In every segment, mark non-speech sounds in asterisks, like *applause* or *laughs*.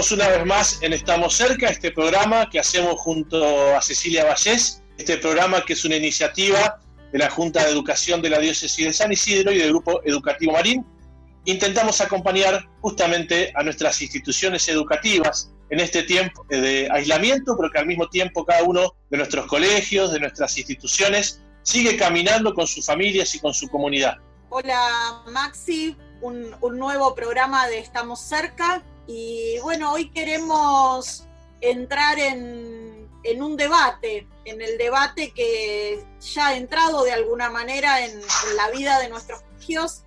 Estamos una vez más en Estamos Cerca, este programa que hacemos junto a Cecilia Vallés, este programa que es una iniciativa de la Junta de Educación de la Diócesis de San Isidro y del Grupo Educativo Marín. Intentamos acompañar justamente a nuestras instituciones educativas en este tiempo de aislamiento, pero que al mismo tiempo cada uno de nuestros colegios, de nuestras instituciones, sigue caminando con sus familias y con su comunidad. Hola Maxi, un, nuevo programa de Estamos Cerca y bueno, hoy queremos entrar en, en, un debate, en el debate que ya ha entrado de alguna manera en, en la vida de nuestros colegios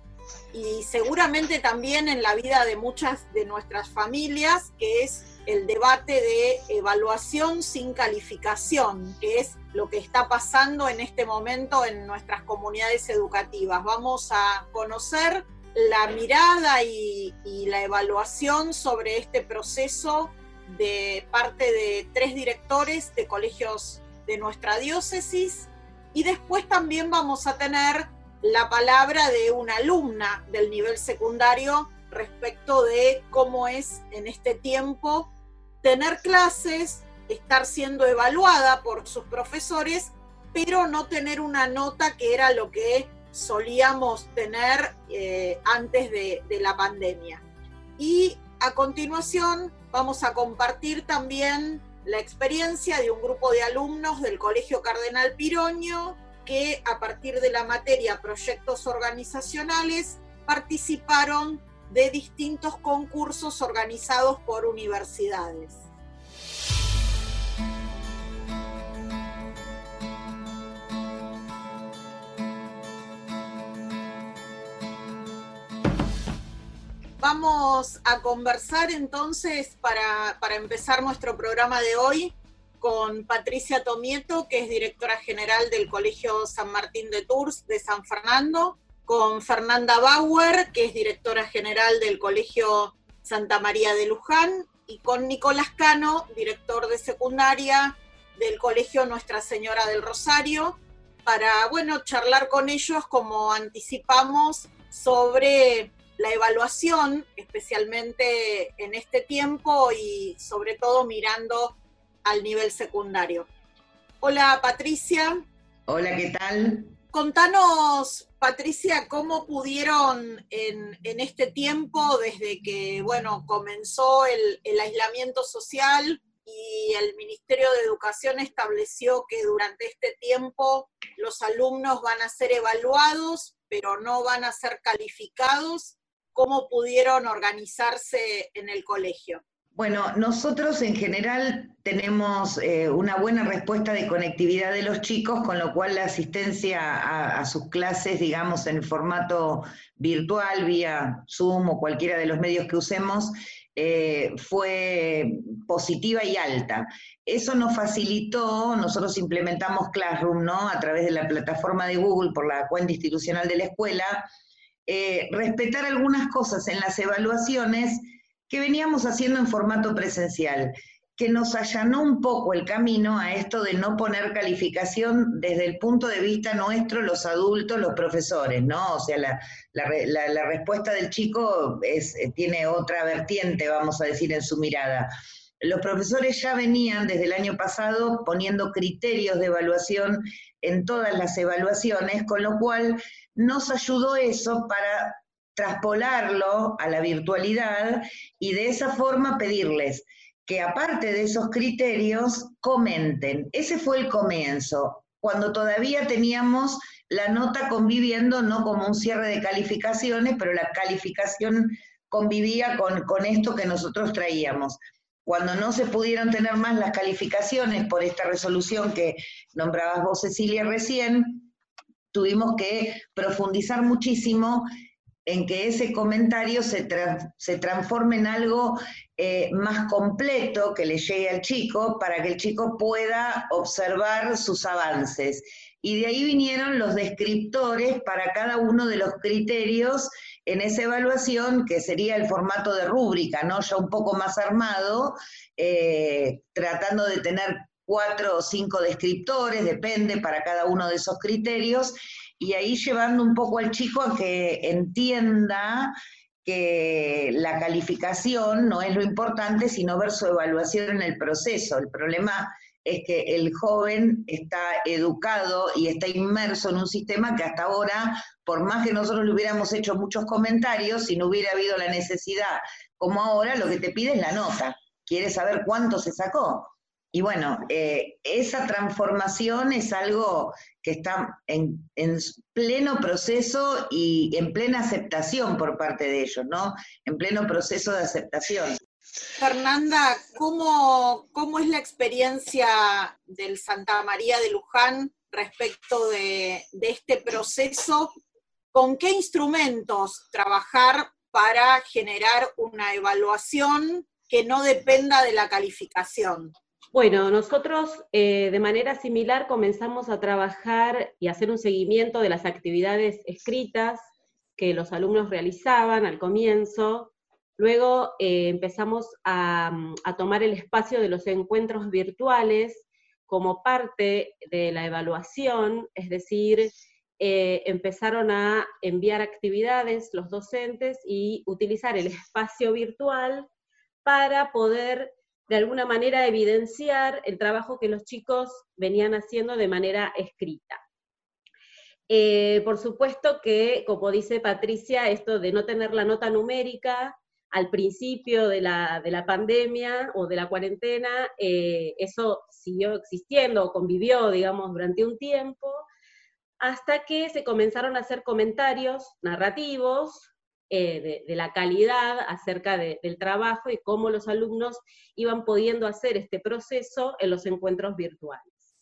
y seguramente también en la vida de muchas de nuestras familias, que es el debate de evaluación sin calificación, que es lo que está pasando en este momento en nuestras comunidades educativas. Vamos a conocer la mirada y, la evaluación sobre este proceso de parte de tres directores de colegios de nuestra diócesis. Y después también vamos a tener la palabra de una alumna del nivel secundario respecto de cómo es en este tiempo tener clases, estar siendo evaluada por sus profesores, pero no tener una nota que era lo que solíamos tener eh, antes de, de la pandemia. Y a continuación vamos a compartir también la experiencia de un grupo de alumnos del Colegio Cardenal Piroño que a partir de la materia proyectos organizacionales participaron de distintos concursos organizados por universidades. Vamos a conversar entonces para, para, empezar nuestro programa de hoy con Patricia Tomieto, que es directora general del Colegio San Martín de Tours de San Fernando, con Fernanda Bauer, que es directora general del Colegio Santa María de Luján, y con Nicolás Cano, director de secundaria del Colegio Nuestra Señora del Rosario, para, bueno, charlar con ellos, como anticipamos, sobre la evaluación, especialmente en este tiempo y sobre todo mirando al nivel secundario. Hola Patricia. Hola, ¿qué tal? Contanos, Patricia, cómo pudieron en, este tiempo, desde que bueno, comenzó el, el aislamiento social y el Ministerio de Educación estableció que durante este tiempo los alumnos van a ser evaluados, pero no van a ser calificados, cómo pudieron organizarse en el colegio. Bueno, nosotros en general tenemos eh, una buena respuesta de conectividad de los chicos, con lo cual la asistencia a, sus clases, digamos, en formato virtual, vía Zoom o cualquiera de los medios que usemos, eh, fue positiva y alta. Eso nos facilitó, nosotros implementamos Classroom, ¿no? A través de la plataforma de Google por la cuenta institucional de la escuela, eh, respetar algunas cosas en las evaluaciones que veníamos haciendo en formato presencial, que nos allanó un poco el camino a esto de no poner calificación desde el punto de vista nuestro, los adultos, los profesores, ¿no? O sea, la, respuesta del chico eh, tiene otra vertiente, vamos a decir, en su mirada. Los profesores ya venían desde el año pasado poniendo criterios de evaluación en todas las evaluaciones, con lo cual nos ayudó eso para traspolarlo a la virtualidad y de esa forma pedirles que aparte de esos criterios comenten. Ese fue el comienzo, cuando todavía teníamos la nota conviviendo no como un cierre de calificaciones, pero la calificación convivía con, con esto que nosotros traíamos. Cuando no se pudieron tener más las calificaciones por esta resolución que nombrabas vos, Cecilia, recién, tuvimos que profundizar muchísimo en que ese comentario se, se transforme en algo eh, más completo que le llegue al chico para que el chico pueda observar sus avances. Y de ahí vinieron los descriptores para cada uno de los criterios en esa evaluación, que sería el formato de rúbrica, ¿no? Ya un poco más armado, eh, tratando de tener cuatro o cinco descriptores, depende para cada uno de esos criterios, y ahí llevando un poco al chico a que entienda que la calificación no es lo importante, sino ver su evaluación en el proceso. El problema es que el joven está educado y está inmerso en un sistema que hasta ahora, por más que nosotros le hubiéramos hecho muchos comentarios, si no hubiera habido la necesidad como ahora, lo que te pide es la nota. Quiere saber cuánto se sacó. Y bueno, eh, esa transformación es algo que está en, pleno proceso y en plena aceptación por parte de ellos, ¿no? En pleno proceso de aceptación. Fernanda, ¿cómo, cómo es la experiencia del Santa María de Luján respecto de, de este proceso? ¿Con qué instrumentos trabajar para generar una evaluación que no dependa de la calificación? Bueno, nosotros eh, de manera similar comenzamos a trabajar y hacer un seguimiento de las actividades escritas que los alumnos realizaban al comienzo. Luego eh, empezamos mm, a, tomar el espacio de los encuentros virtuales como parte de la evaluación, es decir, eh, empezaron a enviar actividades los docentes y utilizar el espacio virtual para poder de alguna manera evidenciar el trabajo que los chicos venían haciendo de manera escrita. Eh, por supuesto que, como dice Patricia, esto de no tener la nota numérica al principio de la, pandemia o de la cuarentena, eh, eso siguió existiendo, convivió, digamos, durante un tiempo, hasta que se comenzaron a hacer comentarios narrativos eh, de, la calidad acerca del trabajo y cómo los alumnos iban pudiendo hacer este proceso en los encuentros virtuales.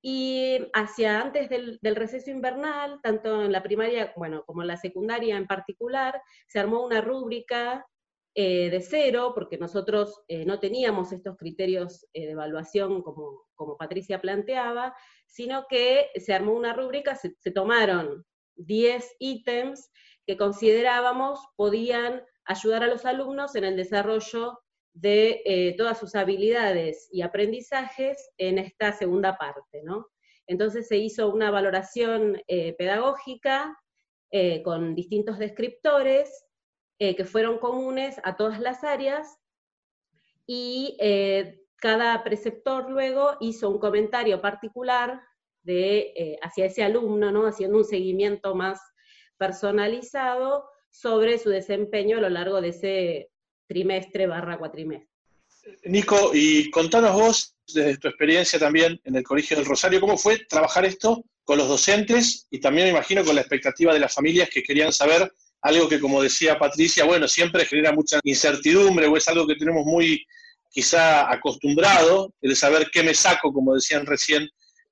Y hacia antes del, receso invernal, tanto en la primaria bueno, como en la secundaria en particular, se armó una rúbrica eh, de cero, porque nosotros eh, no teníamos estos criterios de evaluación como, como, Patricia planteaba, sino que se armó una rúbrica, se, se tomaron 10 ítems que considerábamos podían ayudar a los alumnos en el desarrollo de eh, todas sus habilidades y aprendizajes en esta segunda parte, ¿no? Entonces se hizo una valoración eh, pedagógica eh, con distintos descriptores que fueron comunes a todas las áreas y cada preceptor luego hizo un comentario particular de, hacia ese alumno, ¿no? haciendo un seguimiento más personalizado sobre su desempeño a lo largo de ese trimestre barra cuatrimestre. Nico, y contanos vos, desde tu experiencia también en el Colegio del Rosario, ¿cómo fue trabajar esto con los docentes y también me imagino con la expectativa de las familias que querían saber algo que, como decía Patricia, bueno, siempre genera mucha incertidumbre o es algo que tenemos muy quizá acostumbrado, el saber qué me saco, como decían recién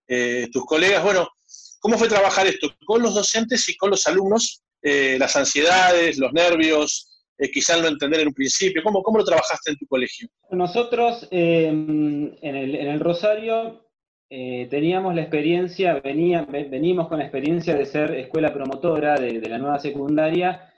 eh, tus colegas. Bueno, ¿Cómo fue trabajar esto con los docentes y con los alumnos? Eh, las ansiedades, los nervios, eh, quizás no entender en un principio. ¿Cómo, ¿Cómo lo trabajaste en tu colegio? Nosotros em, en, el, Rosario eh, teníamos la experiencia, venía, venimos con la experiencia de ser escuela promotora de, de la nueva secundaria,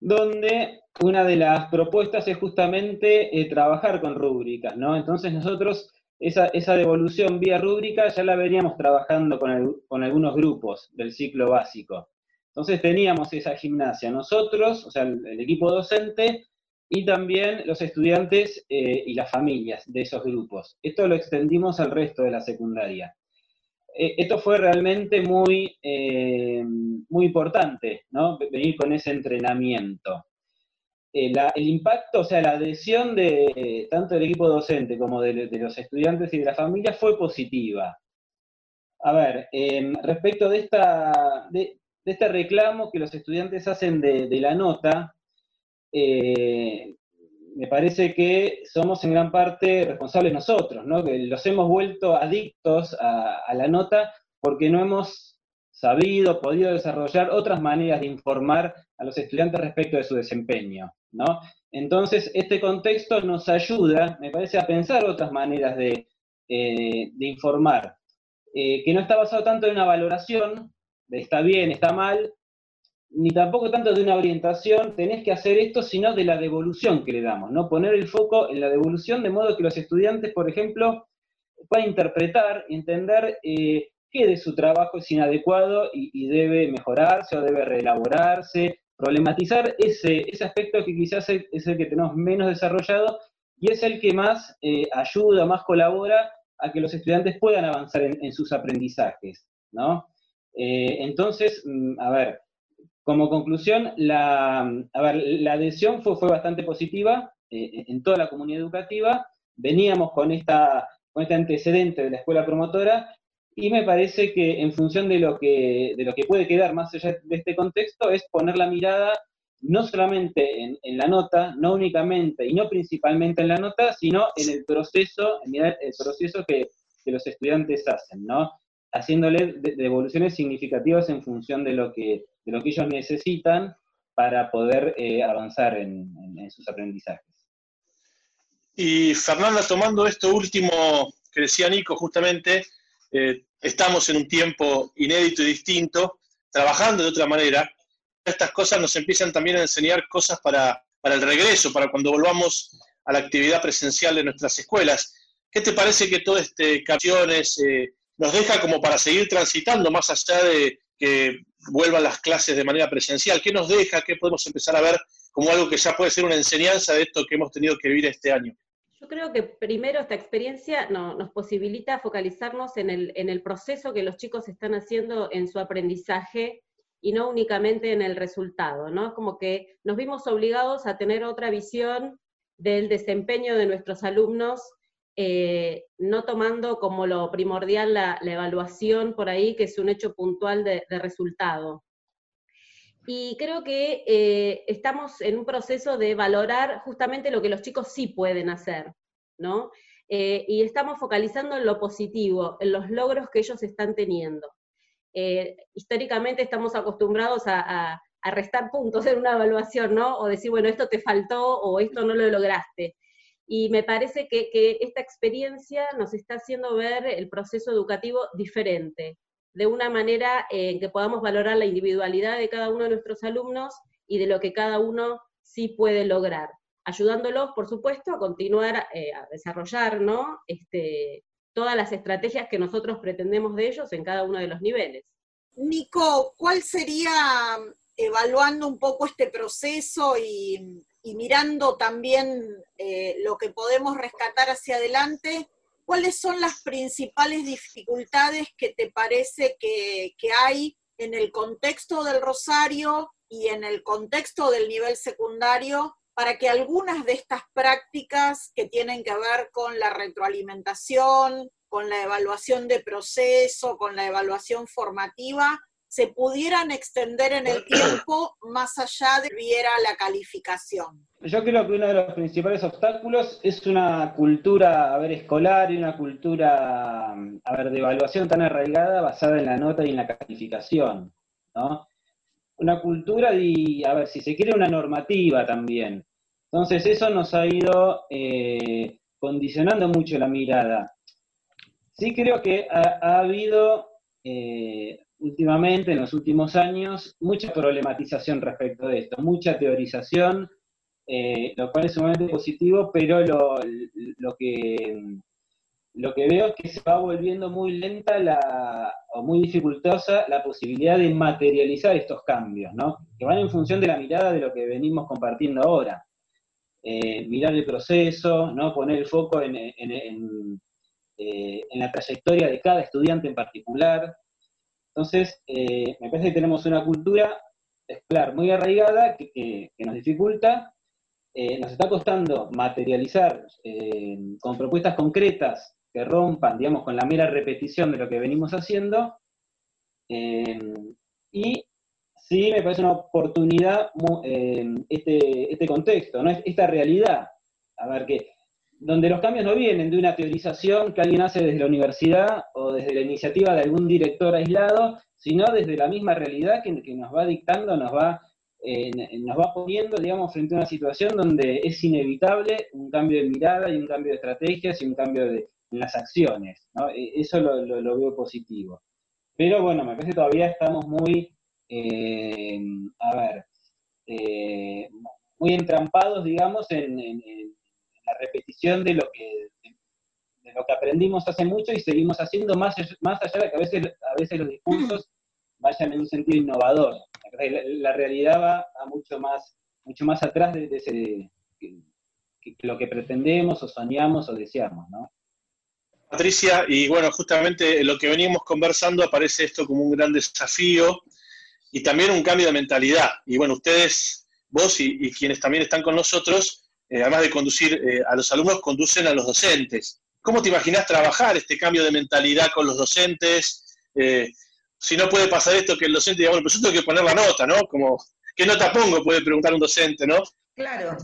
donde una de las propuestas es justamente trabajar con rúbricas, ¿no? Entonces nosotros esa, devolución vía rúbrica ya la veníamos trabajando con, algunos grupos del ciclo básico. Entonces teníamos esa gimnasia, nosotros, o sea, el, equipo docente, y también los estudiantes eh, y las familias de esos grupos. Esto lo extendimos al resto de la secundaria. Eh, esto fue realmente muy, eh, muy importante, ¿no? Venir con ese entrenamiento. Eh, el impacto, o sea, la adhesión de tanto del equipo docente como de, los estudiantes y de la familia fue positiva. A ver, em, respecto de, esta, de, este reclamo que los estudiantes hacen de, la nota, eh, me parece que somos en gran parte responsables nosotros, ¿no? que los hemos vuelto adictos a la nota porque no hemos sabido, podido desarrollar otras maneras de informar a los estudiantes respecto de su desempeño. ¿No? Entonces, este contexto nos ayuda, me parece, a pensar otras maneras de, eh, informar, eh, que no está basado tanto en una valoración de está bien, está mal, ni tampoco tanto de una orientación, tenés que hacer esto, sino de la devolución que le damos, ¿no? Poner el foco en la devolución de modo que los estudiantes, por ejemplo, puedan interpretar, entender eh, qué de su trabajo es inadecuado y, y, debe mejorarse o debe reelaborarse problematizar ese, ese aspecto que quizás es el que tenemos menos desarrollado y es el que más eh, ayuda, más colabora a que los estudiantes puedan avanzar en, sus aprendizajes, ¿no? Eh, entonces, mm, a ver, como conclusión, la, la adhesión fue, fue bastante positiva eh, en toda la comunidad educativa, veníamos con, esta, con este antecedente de la escuela promotora, y me parece que en función de lo que, de lo que puede quedar más allá de este contexto, es poner la mirada no solamente en, la nota, no únicamente y no principalmente en la nota, sino en el proceso, en el proceso que, los estudiantes hacen, ¿no? Haciéndole devoluciones significativas en función de lo que, de lo que ellos necesitan para poder eh, avanzar en, sus aprendizajes. Y Fernanda, tomando esto último que decía Nico, justamente, eh, estamos en un tiempo inédito y distinto, trabajando de otra manera, estas cosas nos empiezan también a enseñar cosas para, el regreso, para cuando volvamos a la actividad presencial de nuestras escuelas. ¿Qué te parece que todo este canciones eh, nos deja como para seguir transitando más allá de que vuelvan las clases de manera presencial? ¿Qué nos deja? ¿Qué podemos empezar a ver como algo que ya puede ser una enseñanza de esto que hemos tenido que vivir este año? Yo creo que primero esta experiencia nos posibilita focalizarnos en el, en el proceso que los chicos están haciendo en su aprendizaje y no únicamente en el resultado, ¿no? Como que nos vimos obligados a tener otra visión del desempeño de nuestros alumnos, eh, no tomando como lo primordial la, evaluación por ahí, que es un hecho puntual de, resultado. Y creo que eh, estamos en un proceso de valorar justamente lo que los chicos sí pueden hacer, ¿no? Eh, y estamos focalizando en lo positivo, en los logros que ellos están teniendo. Eh, históricamente estamos acostumbrados a, restar puntos en una evaluación, ¿no? O decir, bueno, esto te faltó o esto no lo lograste. Y me parece que, esta experiencia nos está haciendo ver el proceso educativo diferente, de una manera en que podamos valorar la individualidad de cada uno de nuestros alumnos y de lo que cada uno sí puede lograr, ayudándolos, por supuesto, a continuar eh, a desarrollar este, todas las estrategias que nosotros pretendemos de ellos en cada uno de los niveles. Nico, ¿cuál sería, evaluando un poco este proceso y, mirando también eh, lo que podemos rescatar hacia adelante, cuáles son las principales dificultades que te parece que, hay en el contexto del Rosario y en el contexto del nivel secundario para que algunas de estas prácticas que tienen que ver con la retroalimentación, con la evaluación de proceso, con la evaluación formativa, se pudieran extender en el tiempo más allá de viera la calificación. Yo creo que uno de los principales obstáculos es una cultura, a ver, escolar y una cultura, a ver, de evaluación tan arraigada basada en la nota y en la calificación, ¿no? una cultura y, a ver, si se quiere, una normativa también. Entonces eso nos ha ido eh, condicionando mucho la mirada. Sí creo que ha, habido eh, últimamente, en los últimos años, mucha problematización respecto de esto, mucha teorización, eh, lo cual es sumamente positivo, pero lo, lo que lo que veo es que se va volviendo muy lenta la, o muy dificultosa la posibilidad de materializar estos cambios, ¿no? que van en función de la mirada de lo que venimos compartiendo ahora. Eh, mirar el proceso, ¿no? poner el foco en, en, eh, la trayectoria de cada estudiante en particular. Entonces, me parece que tenemos una cultura escolar muy arraigada que, que nos dificulta, nos está costando materializar con propuestas concretas que rompan, digamos, con la mera repetición de lo que venimos haciendo. Eh, y sí me parece una oportunidad eh, este, este contexto, ¿no? esta realidad. A ver, que donde los cambios no vienen de una teorización que alguien hace desde la universidad o desde la iniciativa de algún director aislado, sino desde la misma realidad que, nos va dictando, nos va, eh, nos va poniendo, digamos, frente a una situación donde es inevitable un cambio de mirada y un cambio de estrategias y un cambio de, en las acciones. E, eso lo, veo positivo. Pero bueno, me parece que todavía estamos muy, eh, a ver, eh, muy entrampados, digamos, en, la repetición de lo que de lo que aprendimos hace mucho y seguimos haciendo más, más allá de que a veces, a veces los discursos vayan en un sentido innovador. La, realidad va mucho más, mucho más atrás de, ese, lo que pretendemos o soñamos o deseamos, ¿no? Patricia, y bueno, justamente lo que venimos conversando aparece esto como un gran desafío y también un cambio de mentalidad. Y bueno, ustedes, vos y, quienes también están con nosotros, eh, además de conducir eh, a los alumnos, conducen a los docentes. ¿Cómo te imaginas trabajar este cambio de mentalidad con los docentes? Eh, si no puede pasar esto, que el docente diga, bueno, pues yo tengo que poner la nota, ¿no? Como, ¿qué nota pongo? Puede preguntar un docente, ¿no? Claro.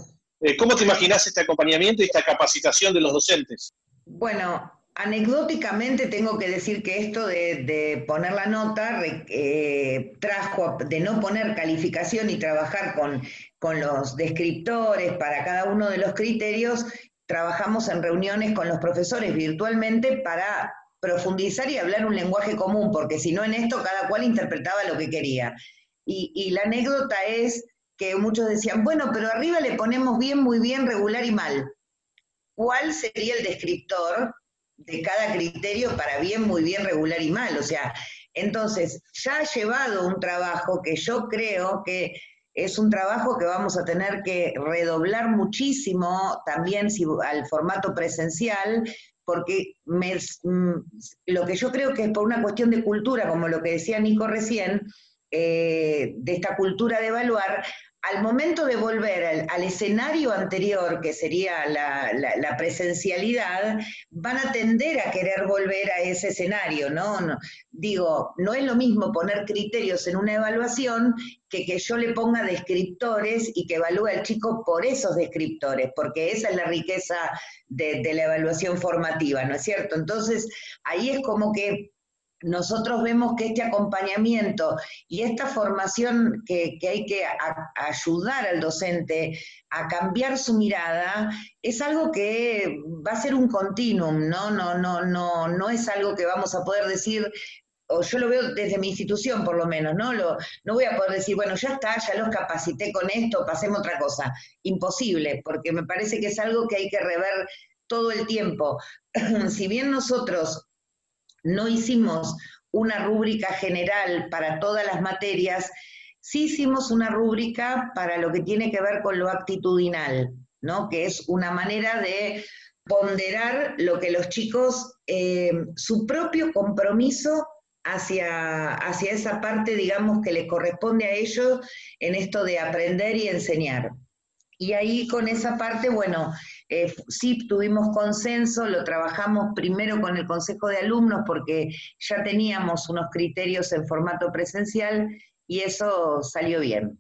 ¿Cómo te imaginas este acompañamiento y esta capacitación de los docentes? Bueno, Anecdóticamente tengo que decir que esto de, poner la nota eh, trajo, de no poner calificación y trabajar con, con los descriptores para cada uno de los criterios, trabajamos en reuniones con los profesores virtualmente para profundizar y hablar un lenguaje común, porque si no en esto cada cual interpretaba lo que quería. Y, y la anécdota es que muchos decían, bueno, pero arriba le ponemos bien, muy bien, regular y mal. ¿Cuál sería el descriptor de cada criterio para bien, muy bien, regular y mal. O sea, entonces ya ha llevado un trabajo que yo creo que es un trabajo que vamos a tener que redoblar muchísimo también si, al formato presencial, porque mm, lo que yo creo que es por una cuestión de cultura, como lo que decía Nico recién, eh, de esta cultura de evaluar, al momento de volver al, escenario anterior, que sería la, presencialidad, van a tender a querer volver a ese escenario, ¿no? Digo, no es lo mismo poner criterios en una evaluación que que yo le ponga descriptores y que evalúe al chico por esos descriptores, porque esa es la riqueza de la evaluación formativa, ¿no es cierto? Entonces, ahí es como que nosotros vemos que este acompañamiento y esta formación que, hay que ayudar al docente a cambiar su mirada es algo que va a ser un continuum, ¿no? No, no, no, no es algo que vamos a poder decir, o yo lo veo desde mi institución por lo menos, ¿no? Lo, no voy a poder decir, bueno, ya está, ya los capacité con esto, pasemos otra cosa. Imposible, porque me parece que es algo que hay que rever todo el tiempo. *clears throat* si bien nosotros no hicimos una rúbrica general para todas las materias, sí hicimos una rúbrica para lo que tiene que ver con lo actitudinal, ¿no? que es una manera de ponderar lo que los chicos, eh, su propio compromiso hacia, hacia esa parte, digamos, que les corresponde a ellos en esto de aprender y enseñar. Y ahí con esa parte, bueno, eh, sí tuvimos consenso, lo trabajamos primero con el Consejo de Alumnos porque ya teníamos unos criterios en formato presencial y eso salió bien.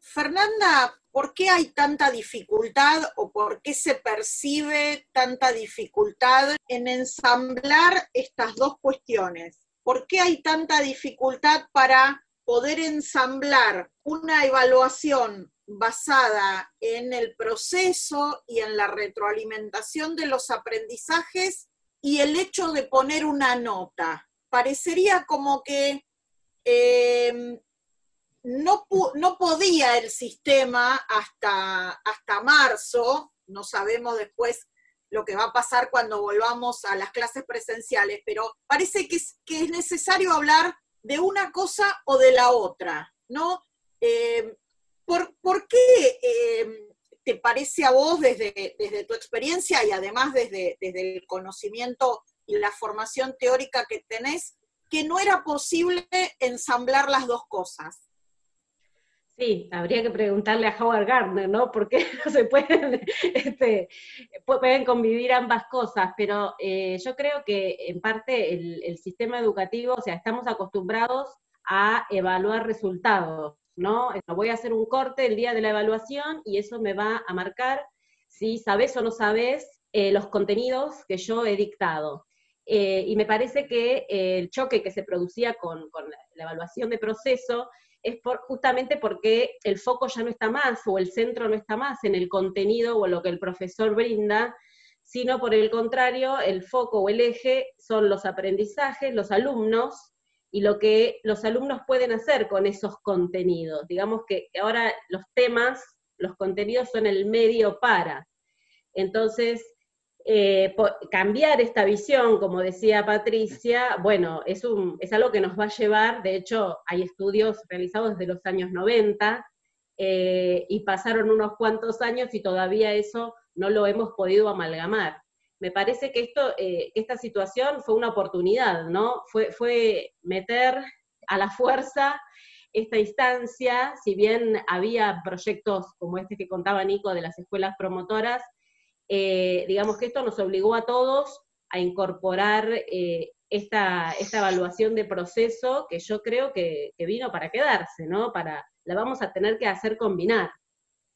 Fernanda, ¿por qué hay tanta dificultad o por qué se percibe tanta dificultad en ensamblar estas dos cuestiones? ¿Por qué hay tanta dificultad para poder ensamblar una evaluación basada en el proceso y en la retroalimentación de los aprendizajes y el hecho de poner una nota. Parecería como que em, no, no, podía el sistema hasta, hasta marzo, no sabemos después lo que va a pasar cuando volvamos a las clases presenciales, pero parece que es, que es necesario hablar de una cosa o de la otra, ¿no? Em, ¿Por, qué eh, te parece a vos desde, desde, tu experiencia y además desde, desde el conocimiento y la formación teórica que tenés, que no era posible ensamblar las dos cosas? Sí, habría que preguntarle a Howard Gardner, ¿no? ¿Por qué *laughs* no se pueden, este, pueden convivir ambas cosas? Pero eh, yo creo que en parte el, sistema educativo, o sea, estamos acostumbrados a evaluar resultados. ¿No? Voy a hacer un corte el día de la evaluación y eso me va a marcar si sabes o no sabes eh, los contenidos que yo he dictado. Eh, y me parece que eh, el choque que se producía con, la evaluación de proceso es por, justamente porque el foco ya no está más o el centro no está más en el contenido o en lo que el profesor brinda, sino por el contrario, el foco o el eje son los aprendizajes, los alumnos, y lo que los alumnos pueden hacer con esos contenidos. Digamos que ahora los temas, los contenidos son el medio para. Entonces, eh, cambiar esta visión, como decía Patricia, bueno, es, algo que nos va a llevar, de hecho, hay estudios realizados desde los años 90 eh, y pasaron unos cuantos años y todavía eso no lo hemos podido amalgamar. Me parece que, esto, eh, esta situación fue una oportunidad, ¿no? Fue, fue meter a la fuerza esta instancia, si bien había proyectos como este que contaba Nico de las escuelas promotoras, eh, digamos que esto nos obligó a todos a incorporar eh, esta, esta, evaluación de proceso que yo creo que, vino para quedarse, ¿no? Para, la vamos a tener que hacer combinar.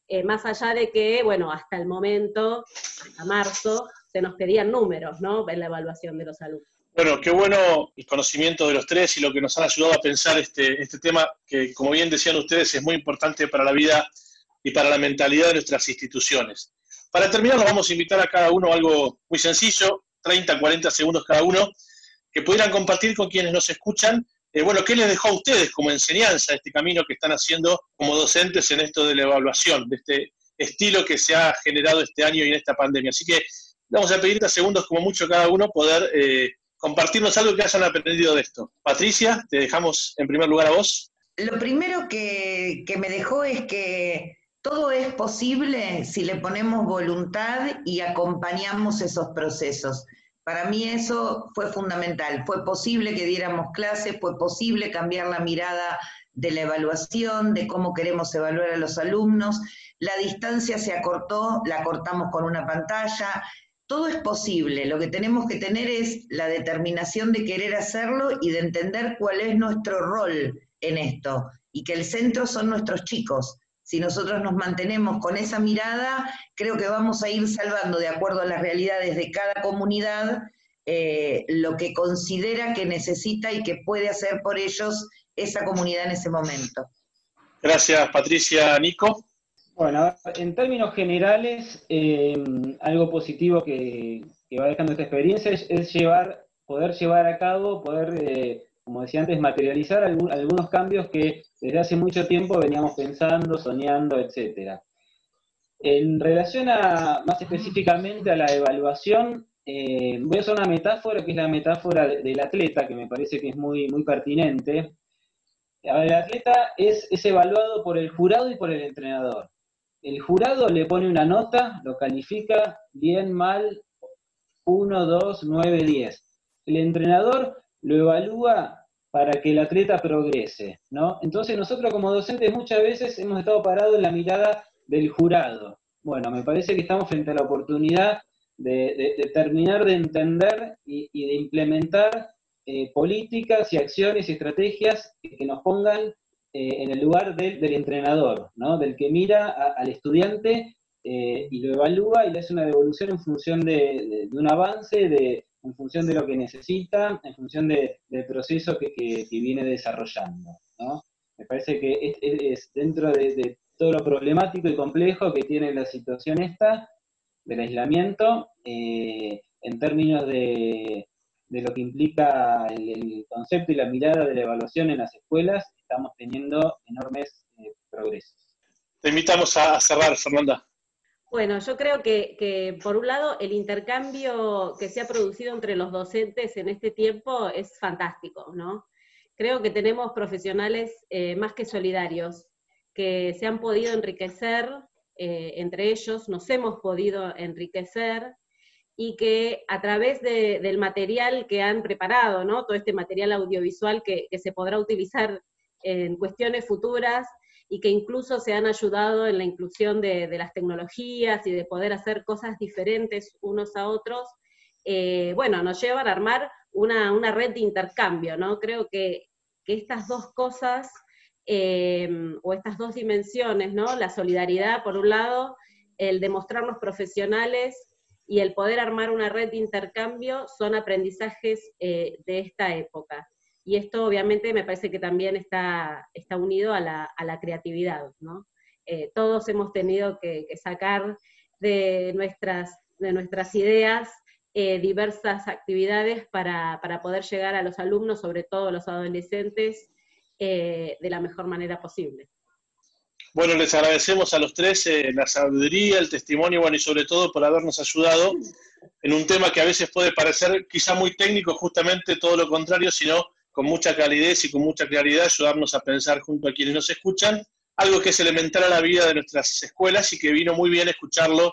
Eh, más allá de que, bueno, hasta el momento, a marzo, se nos pedían números, ¿no? En la evaluación de los alumnos. Bueno, qué bueno el conocimiento de los tres y lo que nos han ayudado a pensar este, este tema que, como bien decían ustedes, es muy importante para la vida y para la mentalidad de nuestras instituciones. Para terminar, nos vamos a invitar a cada uno algo muy sencillo, 30, 40 segundos cada uno, que pudieran compartir con quienes nos escuchan. Eh, bueno, ¿qué les dejó a ustedes como enseñanza este camino que están haciendo como docentes en esto de la evaluación, de este estilo que se ha generado este año y en esta pandemia? Así que vamos a pedir segundos como mucho cada uno poder eh, compartirnos algo que hayan aprendido de esto. Patricia, te dejamos en primer lugar a vos. Lo primero que me dejó es que todo es posible si le ponemos voluntad y acompañamos esos procesos. Para mí eso fue fundamental. Fue posible que diéramos clases, fue posible cambiar la mirada de la evaluación, de cómo queremos evaluar a los alumnos. La distancia se acortó, la cortamos con una pantalla. Todo es posible. Lo que tenemos que tener es la determinación de querer hacerlo y de entender cuál es nuestro rol en esto y que el centro son nuestros chicos si nosotros nos mantenemos con esa mirada, creo que vamos a ir salvando, de acuerdo a las realidades de cada comunidad, eh, lo que considera que necesita y que puede hacer por ellos esa comunidad en ese momento. Gracias, Patricia. Nico. Bueno, en términos generales, eh, algo positivo que, va dejando esta experiencia es, llevar, poder llevar a cabo, poder eh, como decía antes, materializar algunos cambios que desde hace mucho tiempo veníamos pensando, soñando, etc. En relación a, más específicamente a la evaluación, eh, voy a usar una metáfora que es la metáfora del atleta, que me parece que es muy, muy pertinente. El atleta es, es evaluado por el jurado y por el entrenador. El jurado le pone una nota, lo califica bien, mal, 1, 2, 9, 10. El entrenador lo evalúa para que el atleta progrese, ¿no? Entonces nosotros como docentes muchas veces hemos estado parados en la mirada del jurado. Bueno, me parece que estamos frente a la oportunidad de, terminar de entender y, de implementar eh, políticas y acciones y estrategias que, nos pongan eh, en el lugar del, entrenador, ¿no? Del que mira al estudiante eh, y lo evalúa y le hace una devolución en función de un avance, de, en función de lo que necesita, en función del proceso que, viene desarrollando. Me parece que es, dentro de, todo lo problemático y complejo que tiene la situación esta del aislamiento, eh, en términos de, lo que implica el, concepto y la mirada de la evaluación en las escuelas, estamos teniendo enormes eh, progresos. Te invitamos a cerrar, Fernanda. Bueno, yo creo que, por un lado el intercambio que se ha producido entre los docentes en este tiempo es fantástico, ¿no? Creo que tenemos profesionales eh, más que solidarios, que se han podido enriquecer, eh, entre ellos nos hemos podido enriquecer, y que a través del material que han preparado, ¿no? Todo este material audiovisual que se podrá utilizar en cuestiones futuras, y que incluso se han ayudado en la inclusión de, las tecnologías y de poder hacer cosas diferentes unos a otros, eh, bueno, nos llevan a armar una, red de intercambio, ¿no? Creo que, estas dos cosas, eh, o estas dos dimensiones, ¿no? La solidaridad, por un lado, el demostrarnos profesionales y el poder armar una red de intercambio son aprendizajes eh, de esta época. Y esto obviamente me parece que también está, está unido a la, a la creatividad, ¿no? Eh, todos hemos tenido que, sacar de nuestras, de nuestras ideas eh, diversas actividades para, para, poder llegar a los alumnos, sobre todo los adolescentes, eh, de la mejor manera posible. Bueno, les agradecemos a los tres la sabiduría, el testimonio, bueno, y sobre todo por habernos ayudado en un tema que a veces puede parecer quizá muy técnico, justamente todo lo contrario, sino con mucha calidez y con mucha claridad ayudarnos a pensar junto a quienes nos escuchan, algo que es elemental a la vida de nuestras escuelas y que vino muy bien escucharlo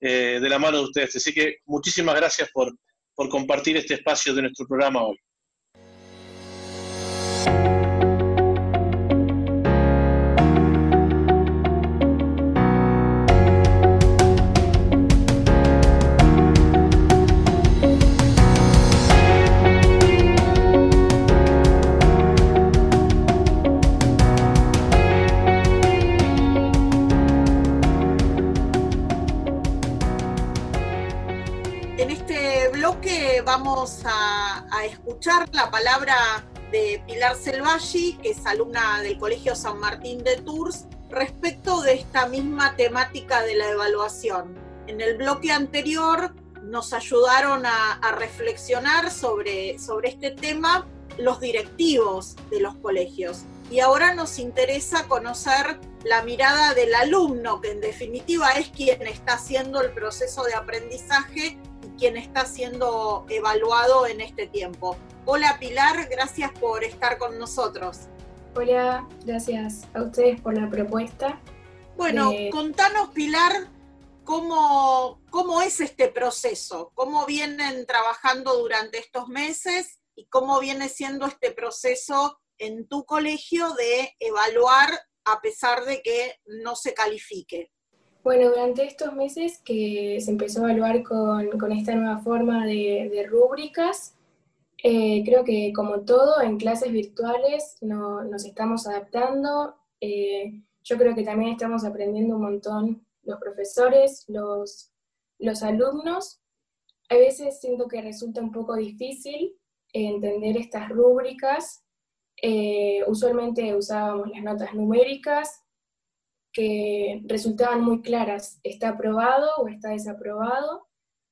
eh, de la mano de ustedes. Así que muchísimas gracias por, por compartir este espacio de nuestro programa hoy. Escuchar la palabra de Pilar Selvaggi, que es alumna del Colegio San Martín de Tours, respecto de esta misma temática de la evaluación. En el bloque anterior nos ayudaron a, reflexionar sobre, sobre este tema los directivos de los colegios. Y ahora nos interesa conocer la mirada del alumno, que en definitiva es quien está haciendo el proceso de aprendizaje quien está siendo evaluado en este tiempo. Hola Pilar, gracias por estar con nosotros. Hola, gracias a ustedes por la propuesta. Bueno, contanos Pilar, ¿cómo, ¿cómo es este proceso? ¿Cómo vienen trabajando durante estos meses y cómo viene siendo este proceso en tu colegio de evaluar a pesar de que no se califique? Bueno, durante estos meses que se empezó a evaluar con, esta nueva forma de, rúbricas, eh, creo que como todo, en clases virtuales nos estamos adaptando. Eh, yo creo que también estamos aprendiendo un montón los profesores, los, los alumnos. A veces siento que resulta un poco difícil entender estas rúbricas. Eh, usualmente usábamos las notas numéricas que resultaban muy claras, está aprobado o está desaprobado.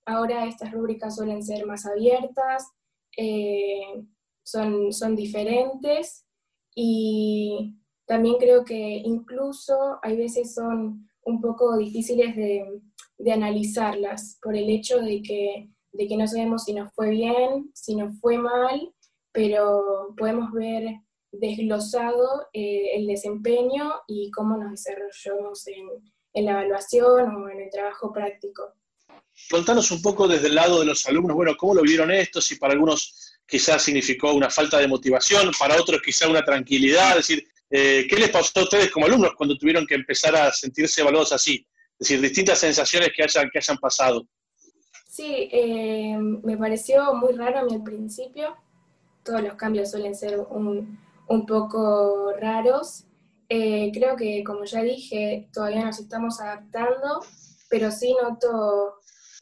Ahora estas rúbricas suelen ser más abiertas, eh, son, son diferentes y también creo que incluso hay veces son un poco difíciles de, de analizarlas por el hecho de que, de que no sabemos si nos fue bien, si nos fue mal, pero podemos ver desglosado eh, el desempeño y cómo nos desarrollamos en, en, la evaluación o en el trabajo práctico. Contanos un poco desde el lado de los alumnos, bueno, ¿cómo lo vieron esto? Si para algunos quizás significó una falta de motivación, para otros quizás una tranquilidad, es decir, eh, ¿qué les pasó a ustedes como alumnos cuando tuvieron que empezar a sentirse evaluados así? Es decir, distintas sensaciones que hayan, que hayan pasado. Sí, eh, me pareció muy raro a mí al principio. Todos los cambios suelen ser un, un poco raros. Eh, creo que, como ya dije, todavía nos estamos adaptando, pero sí noto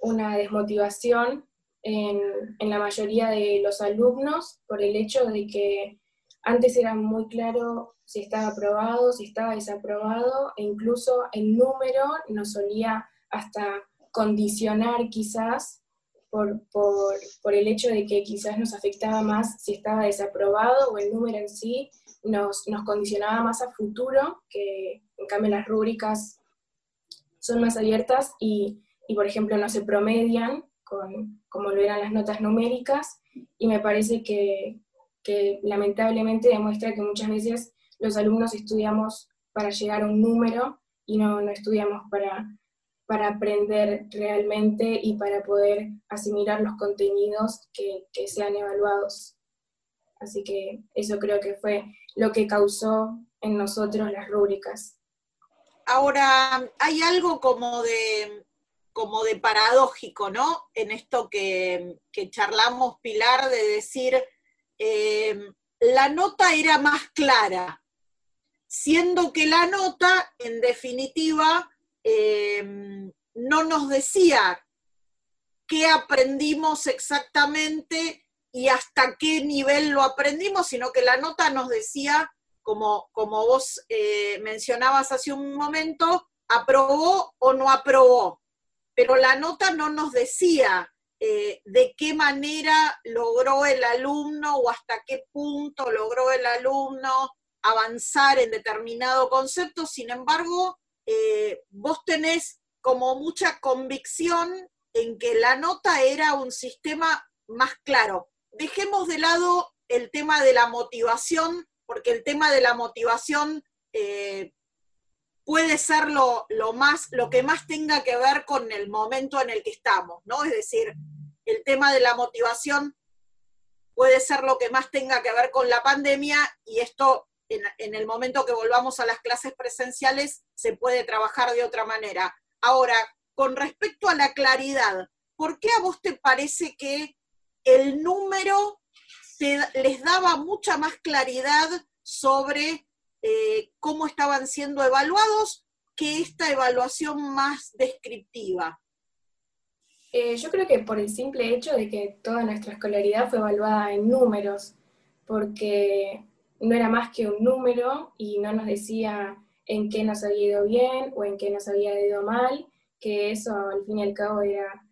una desmotivación en, en, la mayoría de los alumnos por el hecho de que antes era muy claro si estaba aprobado, si estaba desaprobado, e incluso el número nos solía hasta condicionar quizás por, por, por, el hecho de que quizás nos afectaba más si estaba desaprobado o el número en sí nos, nos condicionaba más a futuro, que en cambio las rúbricas son más abiertas y, y, por ejemplo no se promedian con, como lo eran las notas numéricas. Y me parece que, que lamentablemente demuestra que muchas veces los alumnos estudiamos para llegar a un número y no, no estudiamos para, para aprender realmente y para poder asimilar los contenidos que, sean evaluados. Así que eso creo que fue lo que causó en nosotros las rúbricas. Ahora, hay algo como de, como de paradójico, ¿no? En esto que, charlamos, Pilar, de decir, eh, la nota era más clara, siendo que la nota, en definitiva, Em, no nos decía qué aprendimos exactamente y hasta qué nivel lo aprendimos, sino que la nota nos decía, como, como vos eh, mencionabas hace un momento, aprobó o no aprobó. Pero la nota no nos decía eh, de qué manera logró el alumno o hasta qué punto logró el alumno avanzar en determinado concepto. Sin embargo, eh, vos tenés como mucha convicción en que la nota era un sistema más claro. Dejemos de lado el tema de la motivación, porque el tema de la motivación eh, puede ser lo, más, lo que más tenga que ver con el momento en el que estamos, ¿no? Es decir, el tema de la motivación puede ser lo que más tenga que ver con la pandemia y esto en, el momento que volvamos a las clases presenciales se puede trabajar de otra manera. Ahora, con respecto a la claridad, ¿por qué a vos te parece que el número les daba mucha más claridad sobre eh, cómo estaban siendo evaluados que esta evaluación más descriptiva. Eh, yo creo que por el simple hecho de que toda nuestra escolaridad fue evaluada en números, porque no era más que un número y no nos decía en qué nos había ido bien o en qué nos había ido mal, que eso al fin y al cabo era,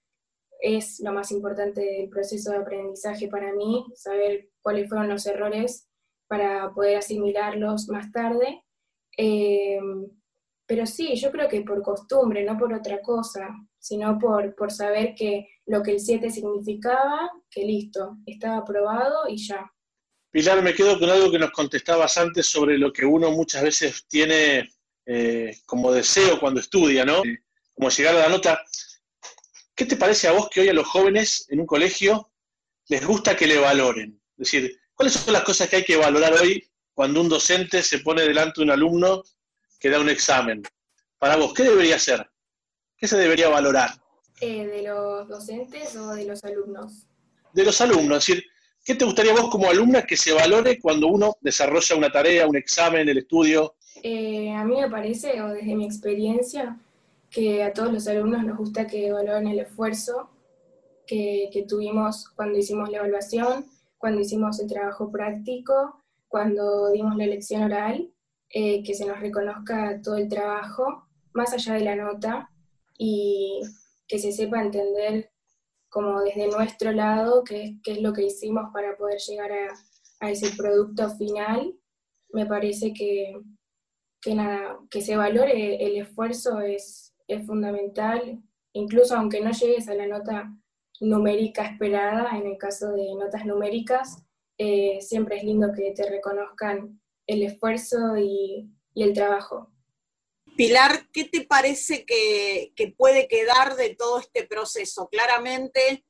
es lo más importante del proceso de aprendizaje para mí, saber cuáles fueron los errores para poder asimilarlos más tarde. Eh, pero sí, yo creo que por costumbre, no por otra cosa, sino por, por saber que lo que el 7 significaba, que listo, estaba aprobado y ya. Pilar, me quedo con algo que nos contestabas antes sobre lo que uno muchas veces tiene eh, como deseo cuando estudia, ¿no? Como llegar a la nota. ¿Qué te parece a vos que hoy a los jóvenes en un colegio les gusta que le valoren? Es decir, ¿Cuáles son las cosas que hay que valorar hoy cuando un docente se pone delante de un alumno que da un examen? Para vos, ¿qué debería ser? ¿Qué se debería valorar? Eh, ¿De los docentes o de los alumnos? De los alumnos, es decir, ¿qué te gustaría vos como alumna que se valore cuando uno desarrolla una tarea, un examen, el estudio? Eh, a mí me parece, o desde mi experiencia, que a todos los alumnos nos gusta que valoren el esfuerzo que, tuvimos cuando hicimos la evaluación, cuando hicimos el trabajo práctico, cuando dimos la lección oral, eh, que se nos reconozca todo el trabajo, más allá de la nota, y que se sepa entender como desde nuestro lado qué, qué es lo que hicimos para poder llegar a, ese producto final. Me parece que, que, nada, que se valore el esfuerzo es, es fundamental, incluso aunque no llegues a la nota numérica esperada, en el caso de notas numéricas, eh, siempre es lindo que te reconozcan el esfuerzo y, el trabajo. Pilar, ¿qué te parece que, puede quedar de todo este proceso? Claramente,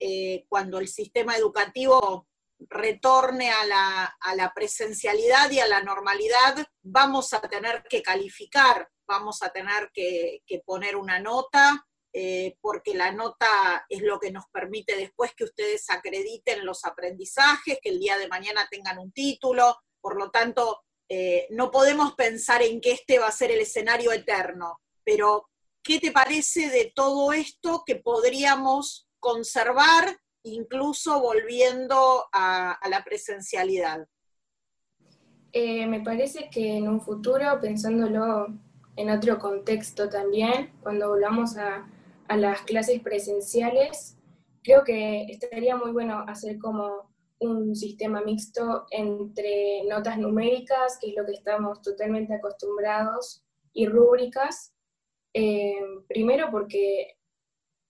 eh, cuando el sistema educativo retorne a la, presencialidad y a la normalidad, vamos a tener que calificar, vamos a tener que poner una nota, eh, porque la nota es lo que nos permite después que ustedes acrediten los aprendizajes, que el día de mañana tengan un título, por lo tanto, eh, no podemos pensar en que este va a ser el escenario eterno, pero ¿qué te parece de todo esto que podríamos conservar incluso volviendo a, la presencialidad? Eh, me parece que en un futuro, pensándolo en otro contexto también, cuando volvamos a, a las clases presenciales, creo que estaría muy bueno hacer como un sistema mixto entre notas numéricas, que es lo que estamos totalmente acostumbrados, y rúbricas. Eh, primero porque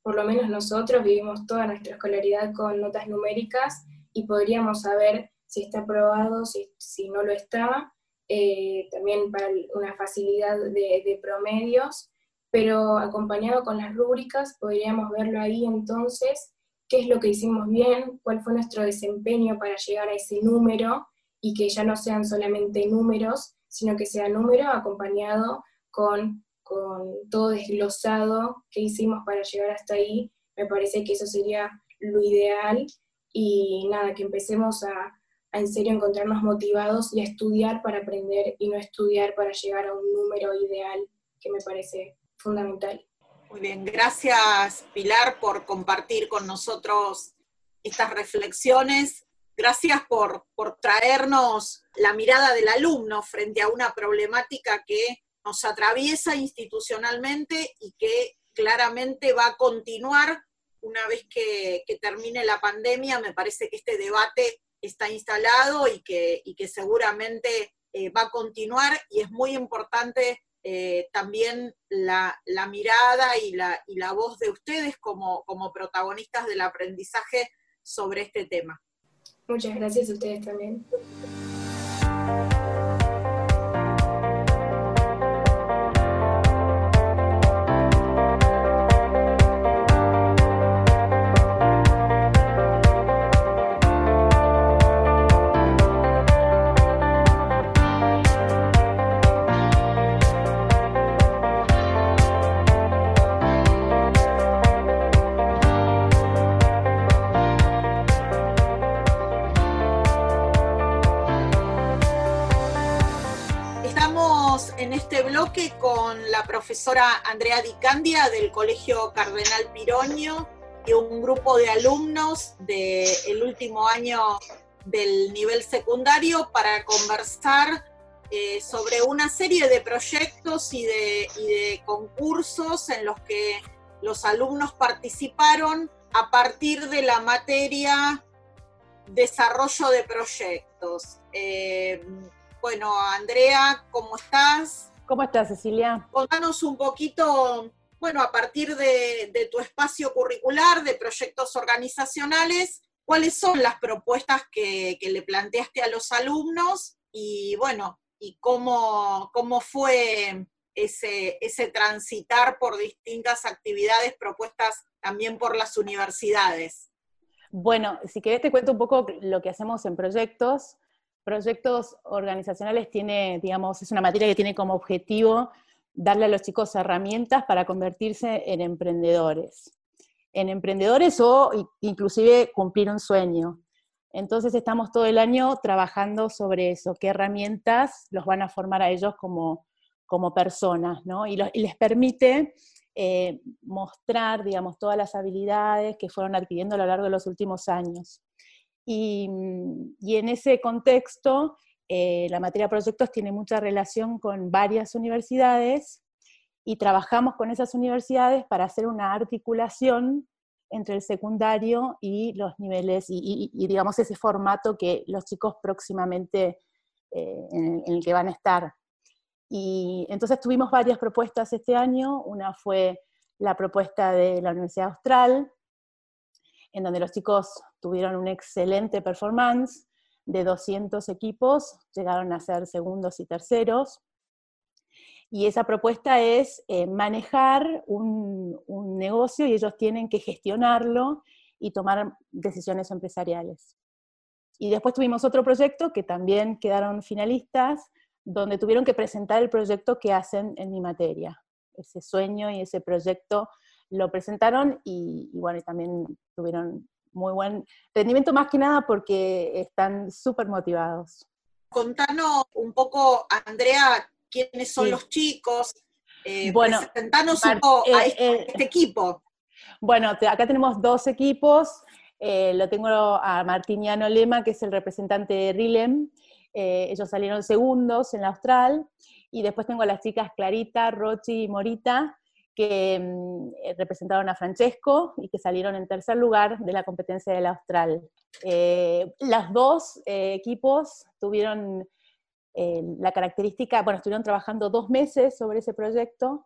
por lo menos nosotros vivimos toda nuestra escolaridad con notas numéricas y podríamos saber si está aprobado, si, si no lo está, eh, también para una facilidad de, de promedios pero acompañado con las rúbricas podríamos verlo ahí entonces, qué es lo que hicimos bien, cuál fue nuestro desempeño para llegar a ese número y que ya no sean solamente números, sino que sea número acompañado con, con todo desglosado que hicimos para llegar hasta ahí. Me parece que eso sería lo ideal y nada, que empecemos a, a en serio encontrarnos motivados y a estudiar para aprender y no estudiar para llegar a un número ideal, que me parece fundamental. Muy bien, gracias Pilar por compartir con nosotros estas reflexiones. Gracias por, por traernos la mirada del alumno frente a una problemática que nos atraviesa institucionalmente y que claramente va a continuar una vez que, termine la pandemia. Me parece que este debate está instalado y que, y que seguramente eh, va a continuar y es muy importante eh, también la, mirada y la, voz de ustedes como, como protagonistas del aprendizaje sobre este tema. Muchas gracias a ustedes también. Profesora Andrea Di Candia del Colegio Cardenal Piroño y un grupo de alumnos del último año del nivel secundario para conversar eh, sobre una serie de proyectos y de, y de, concursos en los que los alumnos participaron a partir de la materia desarrollo de proyectos. Eh, bueno, Andrea, ¿cómo estás? ¿Cómo estás, Cecilia? Contanos un poquito, bueno, a partir de, tu espacio curricular, de proyectos organizacionales, cuáles son las propuestas que, le planteaste a los alumnos y, bueno, y cómo, cómo fue ese, ese transitar por distintas actividades propuestas también por las universidades. Bueno, si querés te cuento un poco lo que hacemos en proyectos proyectos organizacionales tiene, digamos, es una materia que tiene como objetivo darle a los chicos herramientas para convertirse en emprendedores. En emprendedores o inclusive cumplir un sueño. Entonces estamos todo el año trabajando sobre eso, qué herramientas los van a formar a ellos como, como personas, ¿no? Y, les permite eh, mostrar, digamos, todas las habilidades que fueron adquiriendo a lo largo de los últimos años. Mm, y, en ese contexto, eh, la materia proyectos tiene mucha relación con varias universidades y trabajamos con esas universidades para hacer una articulación entre el secundario y los niveles, y, digamos ese formato que los chicos próximamente eh, en, el que van a estar. Y entonces tuvimos varias propuestas este año, una fue la propuesta de la Universidad Austral, en donde los chicos tuvieron un excelente performance. De 200 equipos llegaron a ser segundos y terceros. Y esa propuesta es eh, manejar un, negocio y ellos tienen que gestionarlo y tomar decisiones empresariales. Y después tuvimos otro proyecto que también quedaron finalistas, donde tuvieron que presentar el proyecto que hacen en mi materia. Ese sueño y ese proyecto lo presentaron y, bueno, también tuvieron muy buen rendimiento, más que nada porque están súper motivados. Contanos un poco, Andrea, quiénes son los chicos. Eh, bueno, presentanos un poco a eh, este, eh, este, equipo. Bueno, acá tenemos dos equipos. lo tengo a Martiniano Lema, que es el representante de RILEM. ellos salieron segundos en la Austral. Y después tengo a las chicas Clarita, Rochi y Morita, que mm, eh, representaron a Francesco y que salieron en tercer lugar de la competencia del Austral. Eh, las dos eh, equipos tuvieron la característica, bueno, estuvieron trabajando dos meses sobre ese proyecto,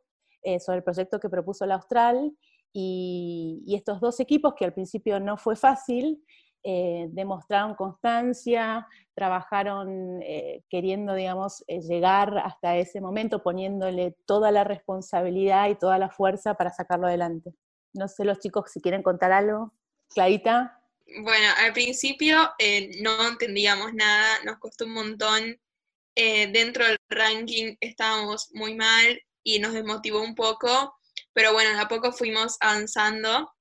sobre el proyecto que propuso el Austral, y, y, estos dos equipos, que al principio no fue fácil, eh, demostraron constancia, trabajaron eh, queriendo, digamos, eh, llegar hasta ese momento, poniéndole toda la responsabilidad y toda la fuerza para sacarlo adelante. No sé los chicos si quieren contar algo. Clarita. Bueno, al principio no entendíamos nada, nos costó un montón. dentro del ranking estábamos muy mal y nos desmotivó un poco, pero bueno, a poco fuimos avanzando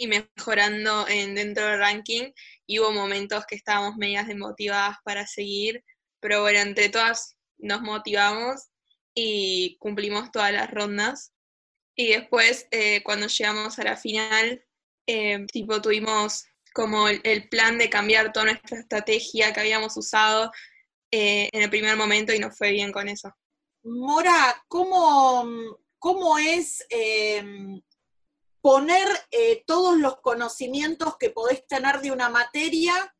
y mejorando en, dentro del ranking y hubo momentos que estábamos medias desmotivadas para seguir, pero bueno, entre todas nos motivamos y cumplimos todas las rondas. Y después, eh, cuando llegamos a la final, eh, tipo tuvimos como el, plan de cambiar toda nuestra estrategia que habíamos usado eh, en el primer momento y nos fue bien con eso. Mora, ¿cómo, cómo es poner eh, todos los conocimientos que podés tener de una materia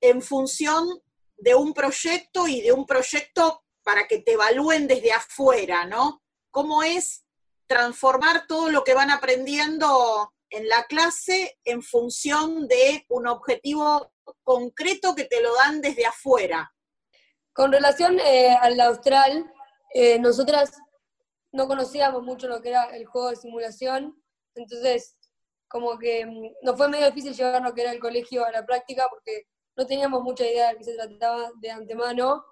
en función de un proyecto y de un proyecto para que te evalúen desde afuera, ¿no? cómo es transformar todo lo que van aprendiendo en la clase en función de un objetivo concreto que te lo dan desde afuera. Con relación eh, al austral, eh, nosotras no conocíamos mucho lo que era el juego de simulación, entonces como que mm, nos fue medio difícil llevar lo que era el colegio a la práctica porque no teníamos mucha idea de qué se trataba de antemano,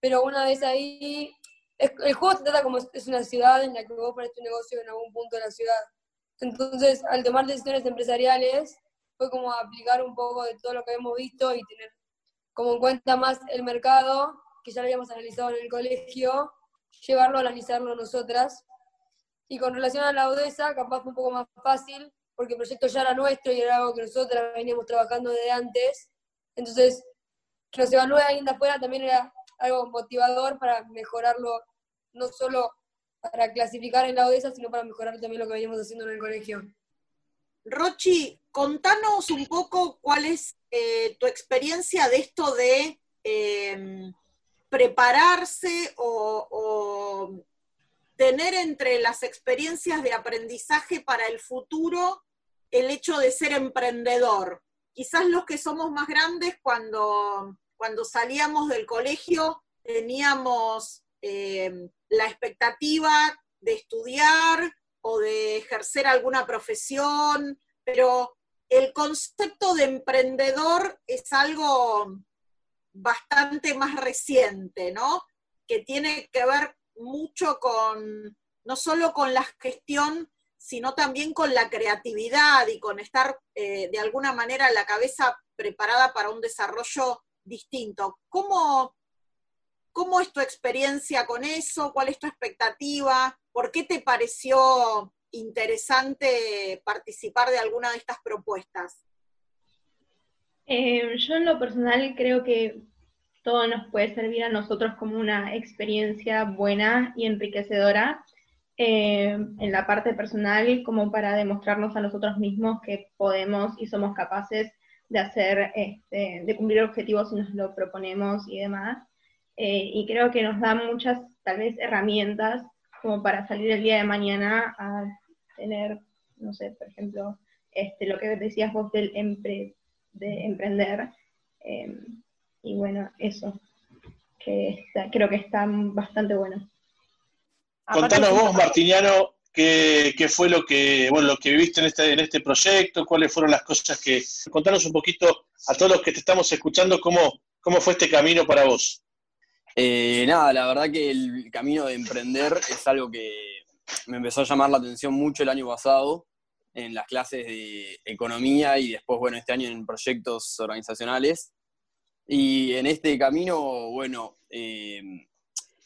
pero una vez ahí, el juego se trata como es una ciudad en la que vos pones tu negocio en algún punto de la ciudad. Entonces, al tomar decisiones empresariales, fue como aplicar un poco de todo lo que hemos visto y tener como en cuenta más el mercado, que ya lo habíamos analizado en el colegio, llevarlo a analizarlo nosotras. Y con relación a la Odessa, capaz fue un poco más fácil, porque el proyecto ya era nuestro y era algo que nosotras veníamos trabajando desde antes. Entonces, que nos evalúe alguien de afuera también era algo motivador para mejorarlo, no solo para clasificar en la Odessa, sino para mejorar también lo que veníamos haciendo en el colegio. Rochi, contanos un poco cuál es eh, tu experiencia de esto de em, prepararse o, tener entre las experiencias de aprendizaje para el futuro el hecho de ser emprendedor. Quizás los que somos más grandes cuando, cuando salíamos del colegio teníamos em, la expectativa de estudiar o de ejercer alguna profesión, pero el concepto de emprendedor es algo bastante más reciente, ¿no? Que tiene que ver mucho con, no solo con la gestión, sino también con la creatividad y con estar eh, de alguna manera la cabeza preparada para un desarrollo distinto. ¿Cómo, ¿Cómo es tu experiencia con eso? ¿Cuál es tu expectativa? ¿Por qué te pareció interesante participar de alguna de estas propuestas? Eh, yo en lo personal creo que todo nos puede servir a nosotros como una experiencia buena y enriquecedora eh, en la parte personal como para demostrarnos a nosotros mismos que podemos y somos capaces de hacer, este, de cumplir objetivos si nos lo proponemos y demás. Eh, y creo que nos da muchas, tal vez, herramientas como para salir el día de mañana a tener, no sé, por ejemplo, este, lo que decías vos del de emprender. Em, y bueno, eso, que creo que está bastante bueno. Contanos vos, Martiniano, qué, qué, fue lo que, bueno, lo que viviste en este, en este proyecto, cuáles fueron las cosas que... Contanos un poquito a todos los que te estamos escuchando cómo, cómo fue este camino para vos. Eh, nada, la verdad que el camino de emprender es algo que me empezó a llamar la atención mucho el año pasado en las clases de economía y después, bueno, este año en proyectos organizacionales. Y en este camino, bueno, eh,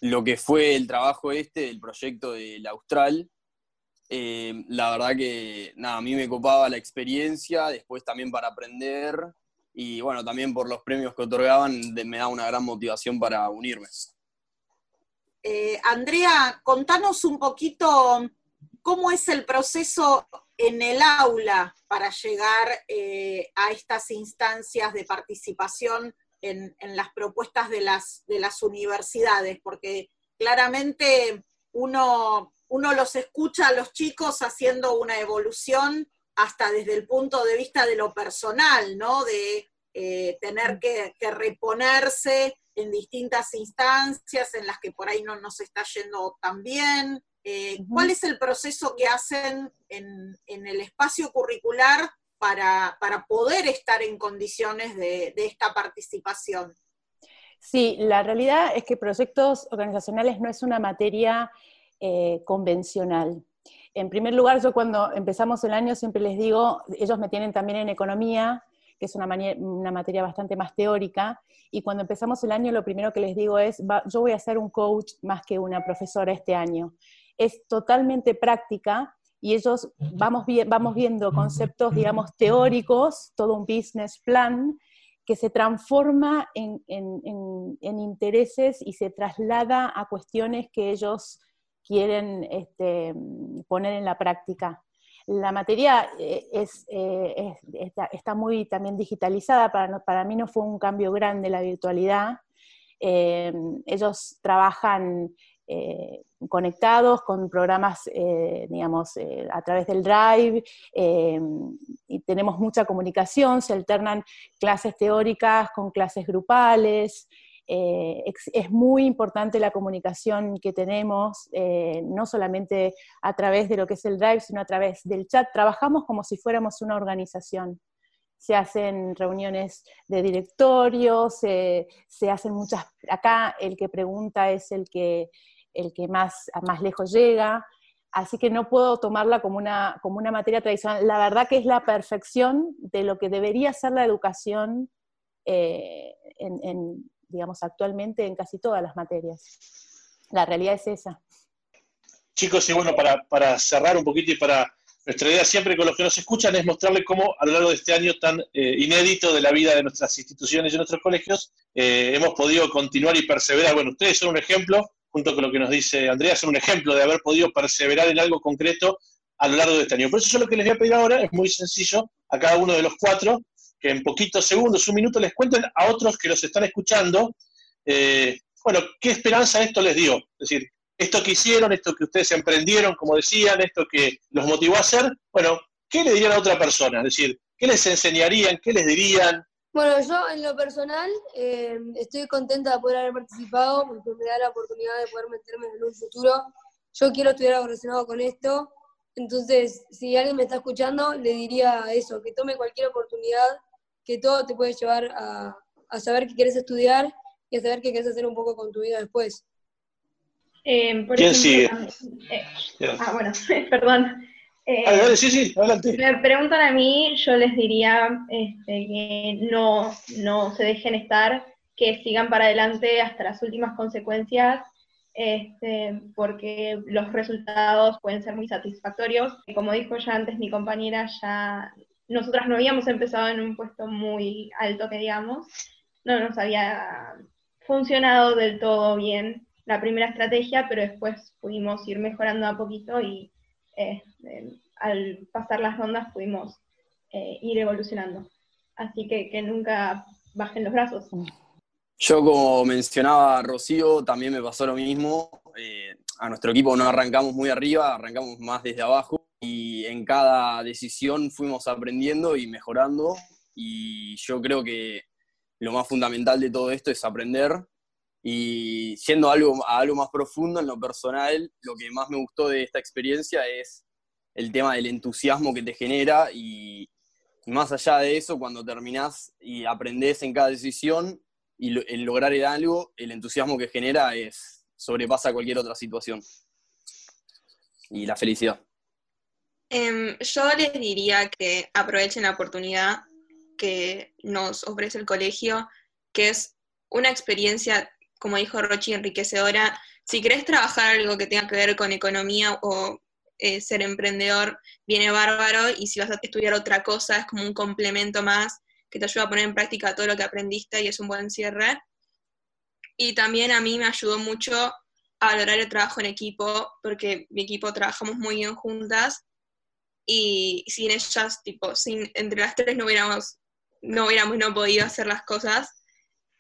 lo que fue el trabajo este, el proyecto del Austral, eh, la verdad que, nada, a mí me copaba la experiencia, después también para aprender, y bueno, también por los premios que otorgaban me da una gran motivación para unirme. Eh, Andrea, contanos un poquito cómo es el proceso en el aula para llegar a estas instancias de participación en, las propuestas de las, de las universidades, porque claramente uno, uno los escucha a los chicos haciendo una evolución hasta desde el punto de vista de lo personal, ¿no? De eh, tener que, reponerse en distintas instancias en las que por ahí no nos está yendo tan bien. Eh, ¿Cuál es el proceso que hacen en, el espacio curricular para, poder estar en condiciones de, esta participación? Sí, la realidad es que proyectos organizacionales no es una materia eh, convencional. En primer lugar, yo cuando empezamos el año siempre les digo, ellos me tienen también en economía, que es una, una, materia bastante más teórica, y cuando empezamos el año lo primero que les digo es, yo voy a ser un coach más que una profesora este año. Es totalmente práctica y ellos vamos, vamos viendo conceptos, digamos, teóricos, todo un business plan, que se transforma en, en, en, intereses y se traslada a cuestiones que ellos quieren este, poner en la práctica. La materia eh, es, eh, está, muy también digitalizada, para, para mí no fue un cambio grande la virtualidad. Eh, ellos trabajan eh, conectados con programas, eh, digamos, a través del Drive, y tenemos mucha comunicación, se alternan clases teóricas con clases grupales, es, muy importante la comunicación que tenemos, no solamente a través de lo que es el Drive, sino a través del chat. Trabajamos como si fuéramos una organización se hacen reuniones de directorio, se, hacen muchas, acá el que pregunta es el que, el que más, más lejos llega, así que no puedo tomarla como una, como una materia tradicional. La verdad que es la perfección de lo que debería ser la educación eh, en, digamos, actualmente en casi todas las materias. La realidad es esa. Chicos, y bueno, para, para cerrar un poquito y para nuestra idea siempre con los que nos escuchan es mostrarles cómo a lo largo de este año tan eh, inédito de la vida de nuestras instituciones y nuestros colegios eh, hemos podido continuar y perseverar. Bueno, ustedes son un ejemplo, junto con lo que nos dice Andrea, son un ejemplo de haber podido perseverar en algo concreto a lo largo de este año. Por eso yo lo que les voy a pedir ahora es muy sencillo a cada uno de los cuatro, que en poquitos segundos, un minuto, les cuenten a otros que los están escuchando, eh, bueno, qué esperanza esto les dio. Es decir, esto que hicieron, esto que ustedes emprendieron, como decían, esto que los motivó a hacer, bueno, ¿qué le dirían a otra persona? Es decir, ¿qué les enseñarían? ¿Qué les dirían? Bueno, yo en lo personal eh, estoy contenta de poder haber participado porque me da la oportunidad de poder meterme en un futuro. Yo quiero estudiar algo relacionado con esto, entonces si alguien me está escuchando, le diría eso, que tome cualquier oportunidad, que todo te puede llevar a, a saber qué quieres estudiar y a saber qué quieres hacer un poco con tu vida después. Eh, ¿Quién sigue? Eh, ah, bueno, *laughs* perdón. Eh, sí, sí, adelante. Me preguntan a mí, yo les diría este, que no, no se dejen estar, que sigan para adelante hasta las últimas consecuencias, este, porque los resultados pueden ser muy satisfactorios. Como dijo ya antes mi compañera, ya nosotras no habíamos empezado en un puesto muy alto, que digamos, no nos había funcionado del todo bien la primera estrategia, pero después pudimos ir mejorando a poquito y eh, al pasar las rondas pudimos eh, ir evolucionando. Así que que nunca bajen los brazos. Yo, como mencionaba Rocío, también me pasó lo mismo. Eh, a nuestro equipo no arrancamos muy arriba, arrancamos más desde abajo y en cada decisión fuimos aprendiendo y mejorando. Y yo creo que lo más fundamental de todo esto es aprender y siendo algo, algo más profundo en lo personal, lo que más me gustó de esta experiencia es el tema del entusiasmo que te genera y, más allá de eso, cuando terminás y aprendés en cada decisión y el lograr algo, el entusiasmo que genera es sobrepasa cualquier otra situación. Y la felicidad. Em, yo les diría que aprovechen la oportunidad que nos ofrece el colegio, que es una experiencia como dijo Rochi, enriquecedora. Si querés trabajar algo que tenga que ver con economía o eh, ser emprendedor, viene bárbaro, y si vas a estudiar otra cosa, es como un complemento más que te ayuda a poner en práctica todo lo que aprendiste y es un buen cierre. Y también a mí me ayudó mucho a valorar el trabajo en equipo, porque mi equipo trabajamos muy bien juntas y sin ellas, tipo, sin, entre las tres no hubiéramos, no hubiéramos no podido hacer las cosas.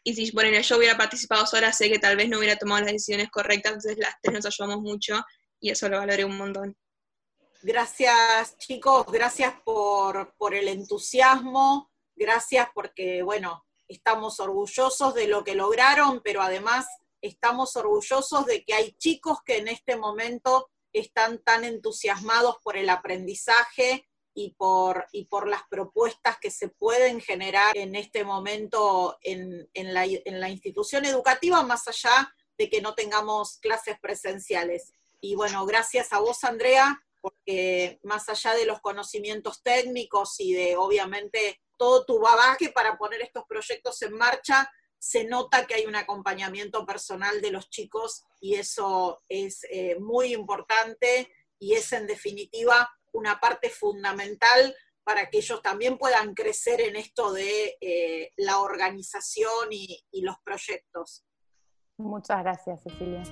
Y si bueno, yo hubiera participado sola, sé que tal vez no hubiera tomado las decisiones correctas, entonces las tres nos ayudamos mucho y eso lo valoré un montón. Gracias chicos, gracias por, por el entusiasmo, gracias porque, bueno, estamos orgullosos de lo que lograron, pero además estamos orgullosos de que hay chicos que en este momento están tan entusiasmados por el aprendizaje y por, y por las propuestas que se pueden generar en este momento en, en, la, en la institución educativa, más allá de que no tengamos clases presenciales. Y bueno, gracias a vos, Andrea, porque más allá de los conocimientos técnicos y de obviamente todo tu bagaje para poner estos proyectos en marcha, se nota que hay un acompañamiento personal de los chicos y eso es eh, muy importante y es en definitiva una parte fundamental para que ellos también puedan crecer en esto de eh, la organización y, y los proyectos. Muchas gracias, Cecilia.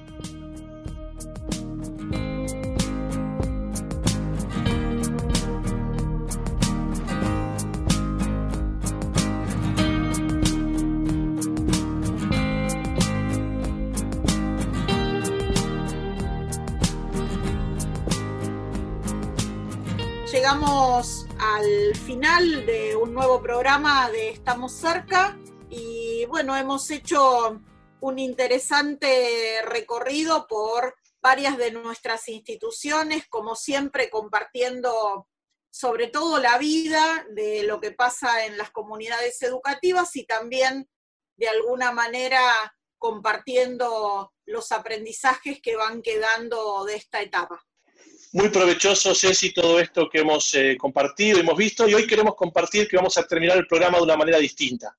Llegamos al final de un nuevo programa de Estamos cerca y bueno, hemos hecho un interesante recorrido por varias de nuestras instituciones, como siempre compartiendo sobre todo la vida de lo que pasa en las comunidades educativas y también de alguna manera compartiendo los aprendizajes que van quedando de esta etapa. Muy provechoso, Ceci, todo esto que hemos eh, compartido, hemos visto, y hoy queremos compartir que vamos a terminar el programa de una manera distinta.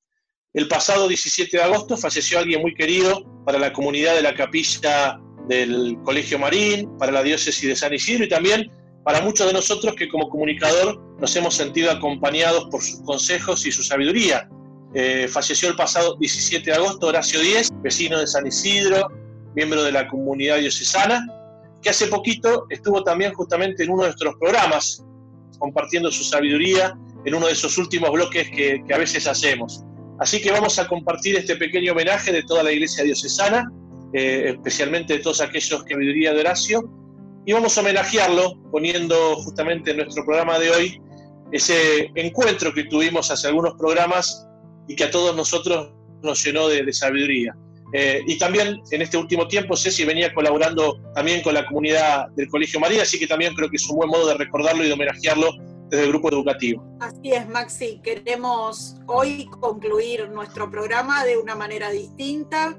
El pasado 17 de agosto falleció alguien muy querido para la comunidad de la capilla del Colegio Marín, para la diócesis de San Isidro y también para muchos de nosotros que como comunicador nos hemos sentido acompañados por sus consejos y su sabiduría. Eh, falleció el pasado 17 de agosto Horacio Díez, vecino de San Isidro, miembro de la comunidad diocesana, que hace poquito estuvo también justamente en uno de nuestros programas, compartiendo su sabiduría en uno de esos últimos bloques que, a veces hacemos. Así que vamos a compartir este pequeño homenaje de toda la iglesia diocesana, eh, especialmente de todos aquellos que sabiduría de Horacio, y vamos a homenajearlo poniendo justamente en nuestro programa de hoy ese encuentro que tuvimos hace algunos programas y que a todos nosotros nos llenó de sabiduría. Eh, y también en este último tiempo Ceci venía colaborando también con la comunidad del Colegio María, así que también creo que es un buen modo de recordarlo y de homenajearlo desde el grupo educativo. Así es, Maxi. Queremos hoy concluir nuestro programa de una manera distinta.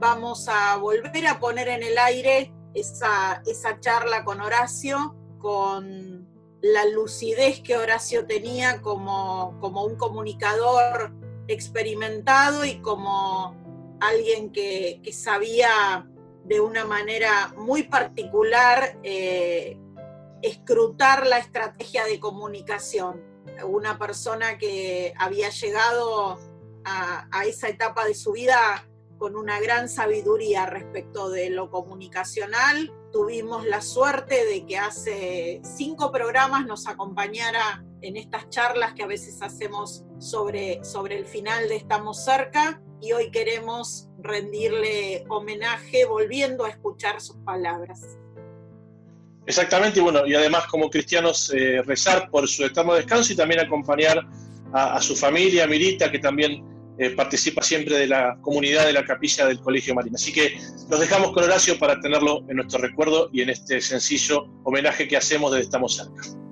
Vamos a volver a poner en el aire esa, esa charla con Horacio, con la lucidez que Horacio tenía como, como un comunicador experimentado y como alguien que, sabía de una manera muy particular eh, escrutar la estrategia de comunicación. Una persona que había llegado a, a, esa etapa de su vida con una gran sabiduría respecto de lo comunicacional. Tuvimos la suerte de que hace cinco programas nos acompañara en estas charlas que a veces hacemos sobre, sobre el final de Estamos cerca y hoy queremos rendirle homenaje volviendo a escuchar sus palabras. Exactamente, y bueno, y además como cristianos eh, rezar por su eterno descanso y también acompañar a, su familia, a Mirita, que también eh, participa siempre de la comunidad de la capilla del Colegio Marina. Así que los dejamos con Horacio para tenerlo en nuestro recuerdo y en este sencillo homenaje que hacemos desde Estamos Cerca.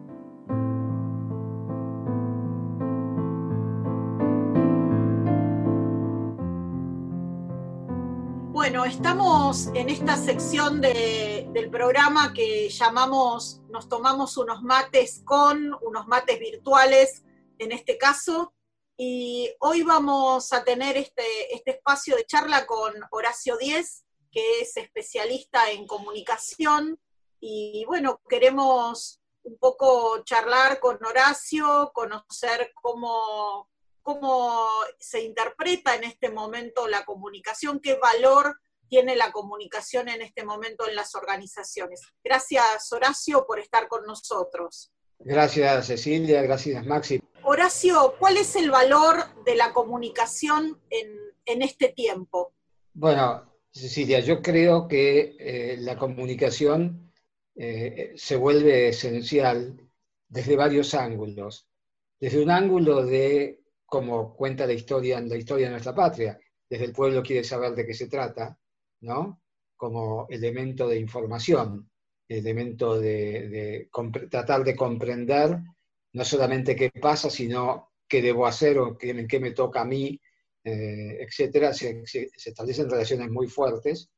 Estamos en esta sección del programa que llamamos Nos tomamos unos mates con, unos mates virtuales en este caso, y hoy vamos a tener este, este espacio de charla con Horacio Díez, que es especialista en comunicación, y bueno, queremos un poco charlar con Horacio, conocer cómo, cómo se interpreta en este momento la comunicación, qué valor tiene la comunicación en este momento en las organizaciones. Gracias, Horacio, por estar con nosotros. Gracias, Cecilia, gracias, Maxi. Horacio, ¿cuál es el valor de la comunicación en, este tiempo? Bueno, Cecilia, yo creo que eh, la comunicación eh, se vuelve esencial desde varios ángulos. Desde un ángulo de como cuenta la historia la historia de nuestra patria. Desde el pueblo quiere saber de qué se trata, ¿no? Como elemento de información, elemento de, tratar de comprender no solamente qué pasa, sino qué debo hacer o qué, en qué me toca a mí, eh, etcétera. Se, establecen relaciones muy fuertes.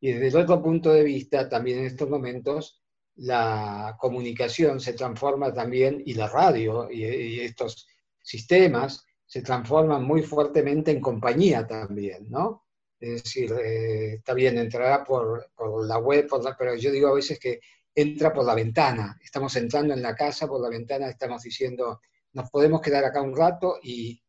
Y desde el otro punto de vista, también en estos momentos, la comunicación se transforma también, y la radio, y estos sistemas se transforman muy fuertemente en compañía también, ¿no? Es decir, eh, está bien, entrará por, la web, pero yo digo a veces que entra por la ventana. Estamos entrando en la casa por la ventana, estamos diciendo, nos podemos quedar acá un rato y,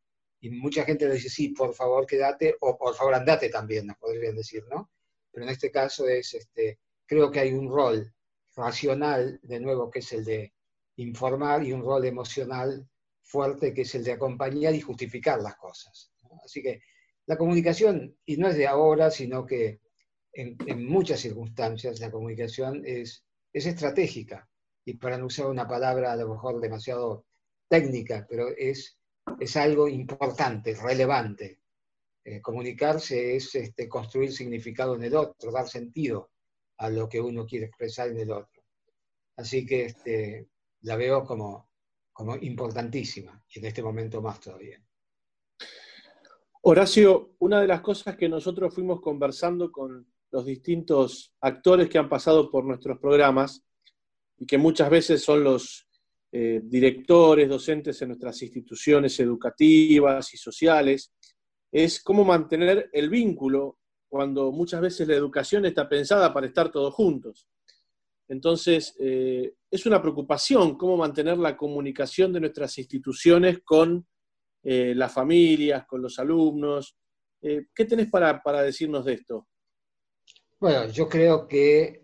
mucha gente le dice, sí, por favor quédate, o por favor andate también, nos podrían decir, ¿no? Pero en este caso es, este, creo que hay un rol racional, de nuevo, que es el de informar, y un rol emocional fuerte que es el de acompañar y justificar las cosas. Así que la comunicación, y no es de ahora, sino que en, muchas circunstancias la comunicación es, es estratégica. y para no usar una palabra a lo mejor demasiado técnica, pero es, es algo importante, relevante. Eh, comunicarse es este, construir significado en el otro, dar sentido a lo que uno quiere expresar en el otro. Así que este, la veo como, como importantísima y en este momento más todavía. Horacio, una de las cosas que nosotros fuimos conversando con los distintos actores que han pasado por nuestros programas y que muchas veces son los eh, directores, docentes en nuestras instituciones educativas y sociales, es cómo mantener el vínculo cuando muchas veces la educación está pensada para estar todos juntos. Entonces, eh, es una preocupación cómo mantener la comunicación de nuestras instituciones con eh, las familias, con los alumnos. Eh, ¿Qué tenés para, decirnos de esto? Bueno, yo creo que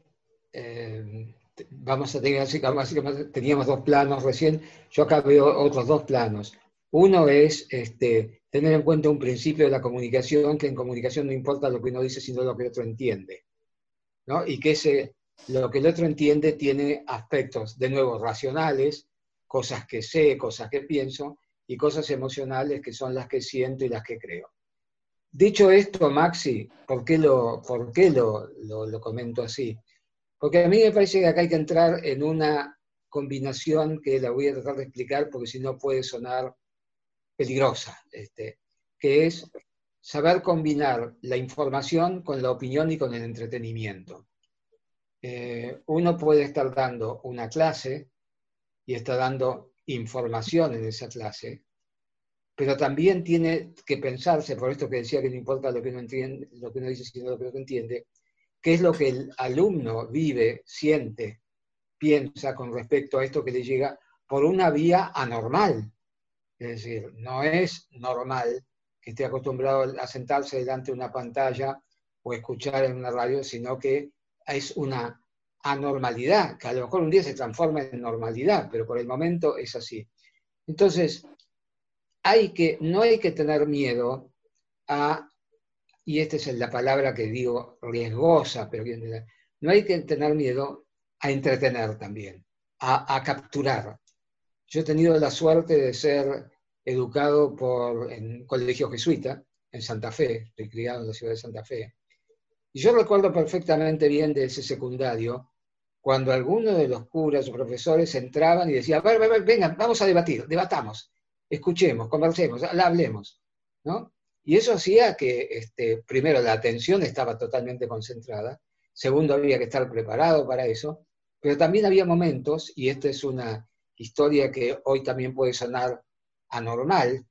vamos a tener, teníamos dos planos recién, yo acá veo otros dos planos. Uno es este, tener en cuenta un principio de la comunicación, que en comunicación no importa lo que uno dice, sino lo que el otro entiende. ¿no? Y que ese, lo que el otro entiende tiene aspectos, de nuevo, racionales, cosas que sé, cosas que pienso, y cosas emocionales que son las que siento y las que creo. Dicho esto, Maxi, ¿por qué lo, por qué lo, lo, comento así? Porque a mí me parece que acá hay que entrar en una combinación que la voy a tratar de explicar porque si no puede sonar peligrosa, este, que es saber combinar la información con la opinión y con el entretenimiento. Eh, uno puede estar dando una clase y está dando información en esa clase, pero también tiene que pensarse, por esto que decía que no importa lo que uno, entiende, lo que uno dice, sino lo que uno entiende, qué es lo que el alumno vive, siente, piensa con respecto a esto que le llega por una vía anormal. Es decir, no es normal que esté acostumbrado a sentarse delante de una pantalla o escuchar en una radio, sino que es una anormalidad, que a lo mejor un día se transforma en normalidad, pero por el momento es así. Entonces, hay que, no hay que tener miedo a, y esta es la palabra que digo riesgosa, pero no hay que tener miedo a entretener también, a, a capturar. Yo he tenido la suerte de ser educado por, en colegio jesuita, en Santa Fe, estoy criado en la ciudad de Santa Fe, y yo recuerdo perfectamente bien de ese secundario, cuando algunos de los curas o profesores entraban y decían, vengan, vamos a debatir, debatamos, escuchemos, conversemos, hablemos. ¿no? Y eso hacía que, este, primero, la atención estaba totalmente concentrada, segundo, había que estar preparado para eso, pero también había momentos, y esta es una historia que hoy también puede sonar anormal,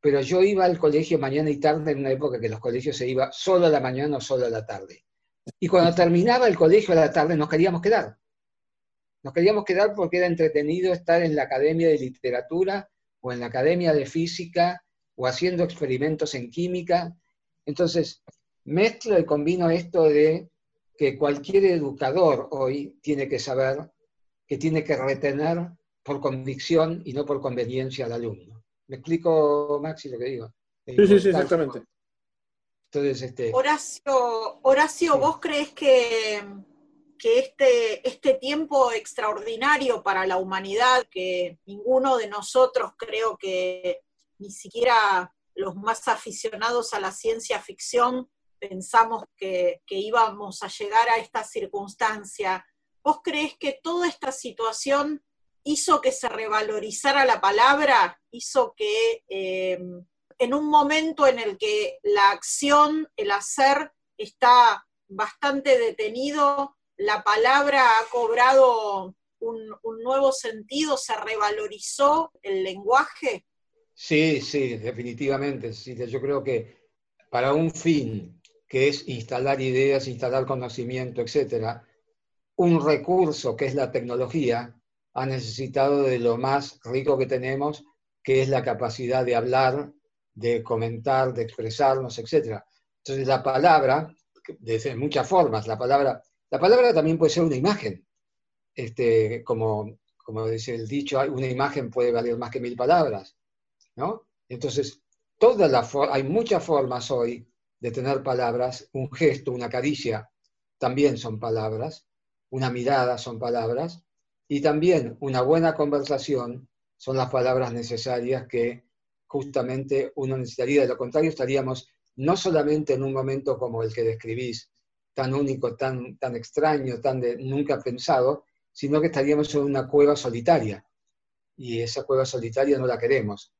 pero yo iba al colegio mañana y tarde en una época que los colegios se iba solo a la mañana o solo a la tarde. Y cuando terminaba el colegio a la tarde nos queríamos quedar. Nos queríamos quedar porque era entretenido estar en la academia de literatura o en la academia de física o haciendo experimentos en química. Entonces, mezclo y combino esto de que cualquier educador hoy tiene que saber que tiene que retener por convicción y no por conveniencia al alumno. ¿Me explico, Maxi, lo que digo? Sí, sí, sí, exactamente. Entonces, este... Horacio, Horacio, ¿vos crees que, que este, este tiempo extraordinario para la humanidad, que ninguno de nosotros creo que ni siquiera los más aficionados a la ciencia ficción pensamos que, que íbamos a llegar a esta circunstancia, ¿vos crees que toda esta situación hizo que se revalorizara la palabra, hizo que eh, en un momento en el que la acción, el hacer está bastante detenido, la palabra ha cobrado un, nuevo sentido, se revalorizó el lenguaje. Sí, sí, definitivamente. Yo creo que para un fin que es instalar ideas, instalar conocimiento, etcétera, un recurso que es la tecnología, ha necesitado de lo más rico que tenemos, que es la capacidad de hablar, de comentar, de expresarnos, etc. Entonces la palabra, de muchas formas, la palabra, la palabra también puede ser una imagen. Este, como, como dice el dicho, una imagen puede valer más que mil palabras. ¿no? Entonces, toda la hay muchas formas hoy de tener palabras, un gesto, una caricia, también son palabras, una mirada son palabras, Y también una buena conversación son las palabras necesarias que justamente uno necesitaría. De lo contrario, estaríamos no solamente en un momento como el que describís, tan único, tan, tan extraño, tan de, nunca pensado, sino que estaríamos en una cueva solitaria. Y esa cueva solitaria no la queremos.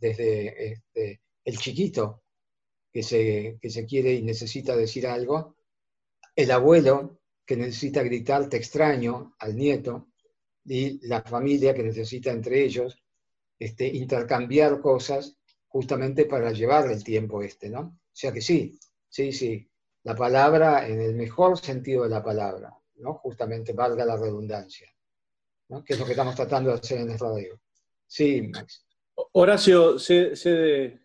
Desde este, el chiquito que se, que se quiere y necesita decir algo, el abuelo que necesita gritar te extraño al nieto, y la familia que necesita entre ellos este, intercambiar cosas justamente para llevar el tiempo este, ¿no? O sea que sí, sí, sí, la palabra en el mejor sentido de la palabra, ¿no? Justamente valga la redundancia, ¿no? Que es lo que estamos tratando de hacer en el radio. Sí, Max. Horacio, sé, de,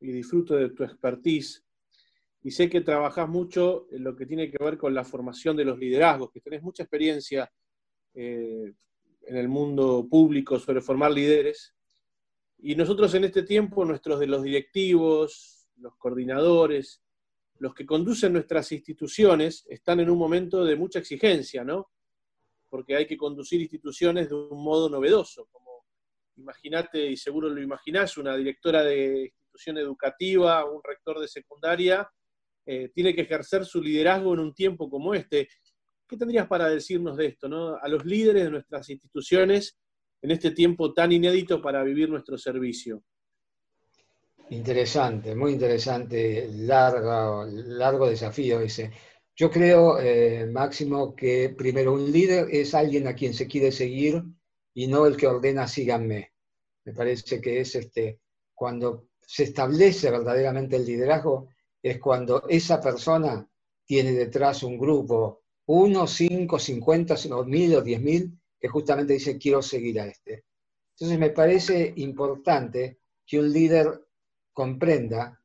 y disfruto de tu expertise y sé que trabajas mucho en lo que tiene que ver con la formación de los liderazgos, que tenés mucha experiencia eh, en el mundo público sobre formar líderes. Y nosotros en este tiempo, nuestros de los directivos, los coordinadores, los que conducen nuestras instituciones, están en un momento de mucha exigencia, ¿no? Porque hay que conducir instituciones de un modo novedoso, como imagínate, y seguro lo imaginás, una directora de institución educativa, un rector de secundaria, eh, tiene que ejercer su liderazgo en un tiempo como este. ¿Qué tendrías para decirnos de esto, ¿no? a los líderes de nuestras instituciones en este tiempo tan inédito para vivir nuestro servicio? Interesante, muy interesante, largo, largo desafío ese. Yo creo, eh, Máximo, que primero un líder es alguien a quien se quiere seguir y no el que ordena síganme. Me parece que es este, cuando se establece verdaderamente el liderazgo, es cuando esa persona tiene detrás un grupo uno, cinco, cincuenta, o mil o diez mil, que justamente dice quiero seguir a este. Entonces me parece importante que un líder comprenda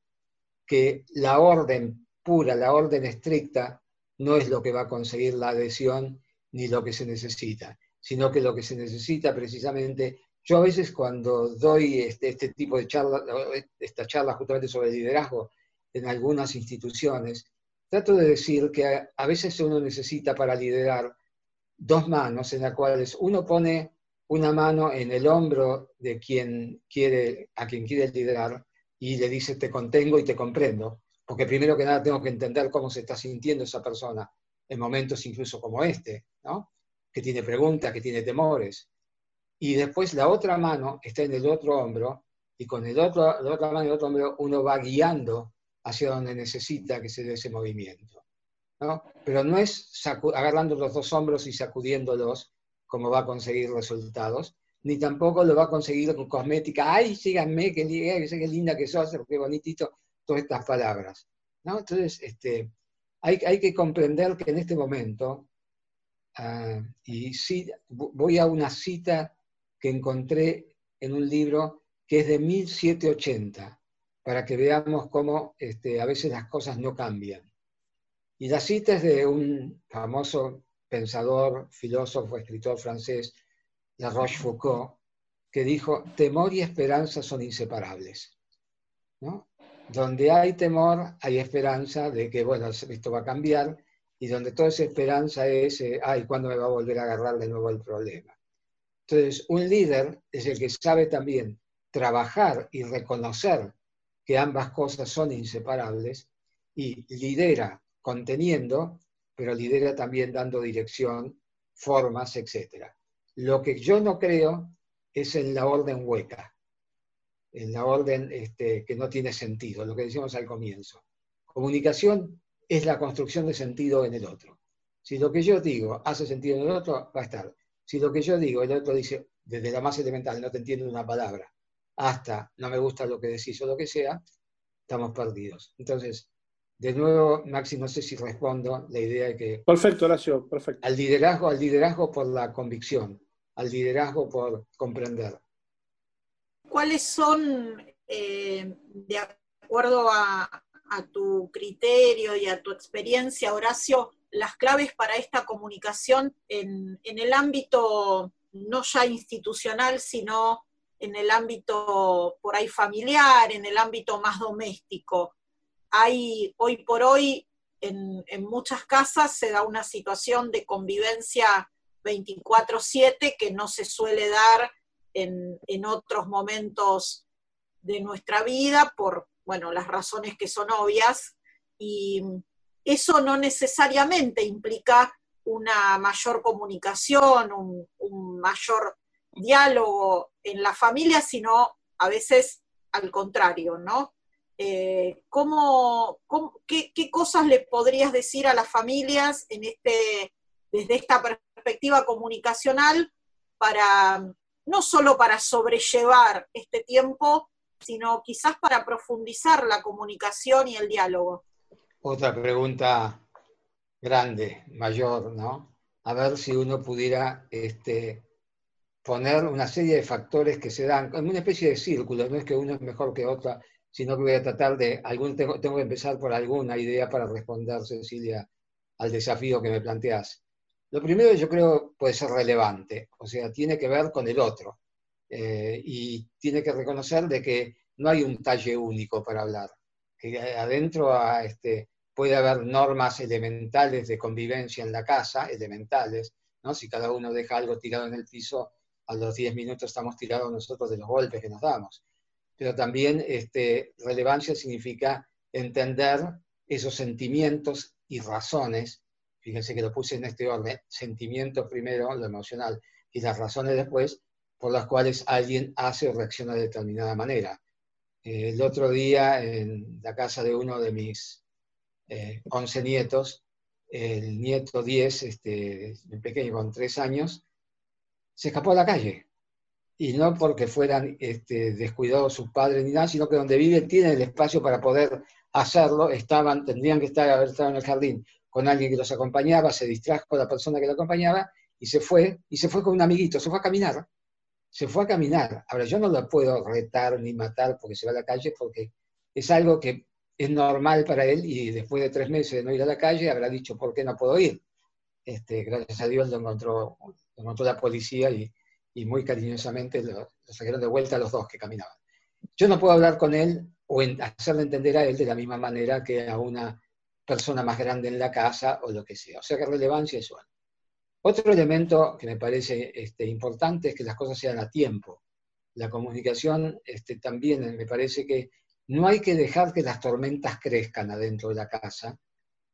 que la orden pura, la orden estricta, no es lo que va a conseguir la adhesión ni lo que se necesita, sino que lo que se necesita precisamente, yo a veces cuando doy este, este tipo de charla, esta charla justamente sobre liderazgo en algunas instituciones, trato de decir que a, veces uno necesita para liderar dos manos en las cuales uno pone una mano en el hombro de quien quiere, a quien quiere liderar y le dice te contengo y te comprendo, porque primero que nada tengo que entender cómo se está sintiendo esa persona en momentos incluso como este, ¿no? que tiene preguntas, que tiene temores. Y después la otra mano está en el otro hombro y con el otro, la otra mano y el otro hombro uno va guiando hacia donde necesita que se dé ese movimiento. ¿no? Pero no es agarrando los dos hombros y sacudiéndolos como va a conseguir resultados, ni tampoco lo va a conseguir con cosmética. ¡Ay, síganme, qué, qué linda que sos, qué bonitito! Todas estas palabras. ¿no? Entonces, este, hay, hay que comprender que en este momento, ah, y sí, voy a una cita que encontré en un libro que es de 1780, para que veamos cómo este, a veces las cosas no cambian. Y la cita es de un famoso pensador, filósofo, escritor francés, La Rochefoucauld, que dijo, temor y esperanza son inseparables. Donde hay temor, hay esperanza de que, bueno, esto va a cambiar, y donde toda esa esperanza es, eh, ay, ¿cuándo me va a volver a agarrar de nuevo el problema? Entonces, un líder es el que sabe también trabajar y reconocer que ambas cosas son inseparables y lidera conteniendo, pero lidera también dando dirección, formas, etc. Lo que yo no creo es en la orden hueca, en la orden este, que no tiene sentido, lo que decíamos al comienzo. Comunicación es la construcción de sentido en el otro. Si lo que yo digo hace sentido en el otro, va a estar. Si lo que yo digo, el otro dice, desde la más elemental, no te entiendo una palabra, hasta no me gusta lo que decís o lo que sea, estamos perdidos. Entonces, de nuevo, Maxi, no sé si respondo la idea de que... Perfecto, Horacio, perfecto. Al liderazgo, al liderazgo por la convicción, al liderazgo por comprender. ¿Cuáles son, eh, de acuerdo a, tu criterio y a tu experiencia, Horacio, las claves para esta comunicación en, en el ámbito no ya institucional, sino en el ámbito por ahí familiar, en el ámbito más doméstico. Hay hoy por hoy en, muchas casas se da una situación de convivencia 24/7 que no se suele dar en, en, otros momentos de nuestra vida por, bueno, las razones que son obvias. Y eso no necesariamente implica una mayor comunicación, un, mayor diálogo en la familia, sino a veces al contrario, ¿no? Eh, qué, qué, cosas le podrías decir a las familias en este, desde esta perspectiva comunicacional para no solo para sobrellevar este tiempo, sino quizás para profundizar la comunicación y el diálogo? Otra pregunta grande, mayor, ¿no? A ver si uno pudiera este, poner una serie de factores que se dan, en una especie de círculo, no es que uno es mejor que otra, sino que voy a tratar de, algún, tengo, tengo que empezar por alguna idea para responder, Cecilia, al desafío que me planteas. Lo primero yo creo puede ser relevante, o sea, tiene que ver con el otro eh, y tiene que reconocer de que no hay un talle único para hablar, que adentro a este, puede haber normas elementales de convivencia en la casa, elementales, ¿no? Si cada uno deja algo tirado en el piso, a los 10 minutos estamos tirados nosotros de los golpes que nos damos. Pero también este, relevancia significa entender esos sentimientos y razones, fíjense que lo puse en este orden, sentimientos primero, lo emocional, y las razones después, por las cuales alguien hace o reacciona de determinada manera. el otro día, en la casa de uno de mis 11 eh, nietos, el nieto 10, este, pequeño con 3 años, se escapó a la calle. Y no porque fueran este, descuidados sus padres ni nada, sino que donde vive tiene el espacio para poder hacerlo. Estaban, tendrían que estar, haber estado en el jardín con alguien que los acompañaba, se distrajo la persona que lo acompañaba y se fue, y se fue con un amiguito, se fue a caminar. Se fue a caminar. Ahora, yo no lo puedo retar ni matar porque se va a la calle, porque es algo que es normal para él y después de tres meses de no ir a la calle habrá dicho, ¿por qué no puedo ir? Este, gracias a Dios lo encontró, encontró la policía y, y muy cariñosamente lo, sacaron de vuelta los dos que caminaban. Yo no puedo hablar con él o hacerle entender a él de la misma manera que a una persona más grande en la casa o lo que sea. O sea que relevancia es bueno. Otro elemento que me parece este, importante es que las cosas sean a tiempo. La comunicación este, también me parece que no hay que dejar que las tormentas crezcan adentro de la casa,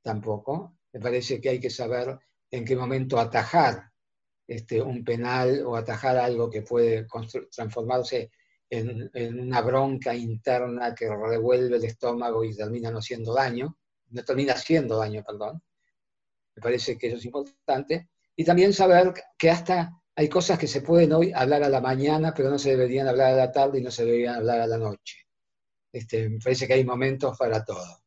tampoco. Me parece que hay que saber en qué momento atajar este, un penal o atajar algo que puede transformarse en, una bronca interna que revuelve el estómago y termina no haciendo daño, no termina haciendo daño, perdón. Me parece que eso es importante. Y también saber que hasta hay cosas que se pueden hoy hablar a la mañana, pero no se deberían hablar a la tarde y no se deberían hablar a la noche. Este, me parece que hay momentos para todo.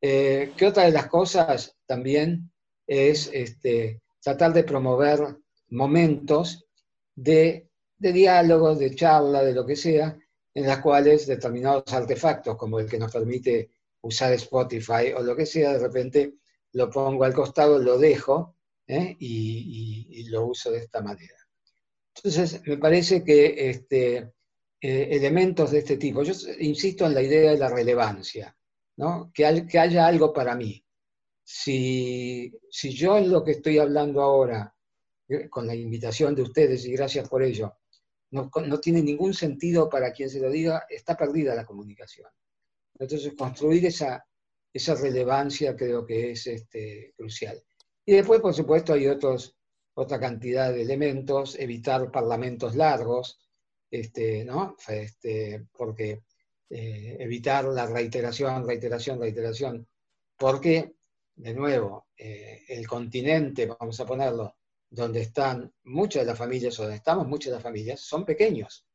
Eh, ¿Qué otra de las cosas también es este, tratar de promover momentos de, de diálogo, de charla, de lo que sea, en las cuales determinados artefactos, como el que nos permite usar Spotify o lo que sea, de repente lo pongo al costado, lo dejo ¿eh? y, lo uso de esta manera. Entonces, me parece que este, eh, elementos de este tipo. Yo insisto en la idea de la relevancia, ¿no? que, que haya algo para mí. Si, si yo en lo que estoy hablando ahora, con la invitación de ustedes, y gracias por ello, no, no, tiene ningún sentido para quien se lo diga, está perdida la comunicación. Entonces, construir esa, esa relevancia creo que es este, crucial. Y después, por supuesto, hay otros, otra cantidad de elementos, evitar parlamentos largos, este, ¿no? Este, porque eh, evitar la reiteración, reiteración, reiteración, porque, de nuevo, eh, el continente, vamos a ponerlo, donde están muchas de las familias, o donde estamos muchas de las familias, son pequeños.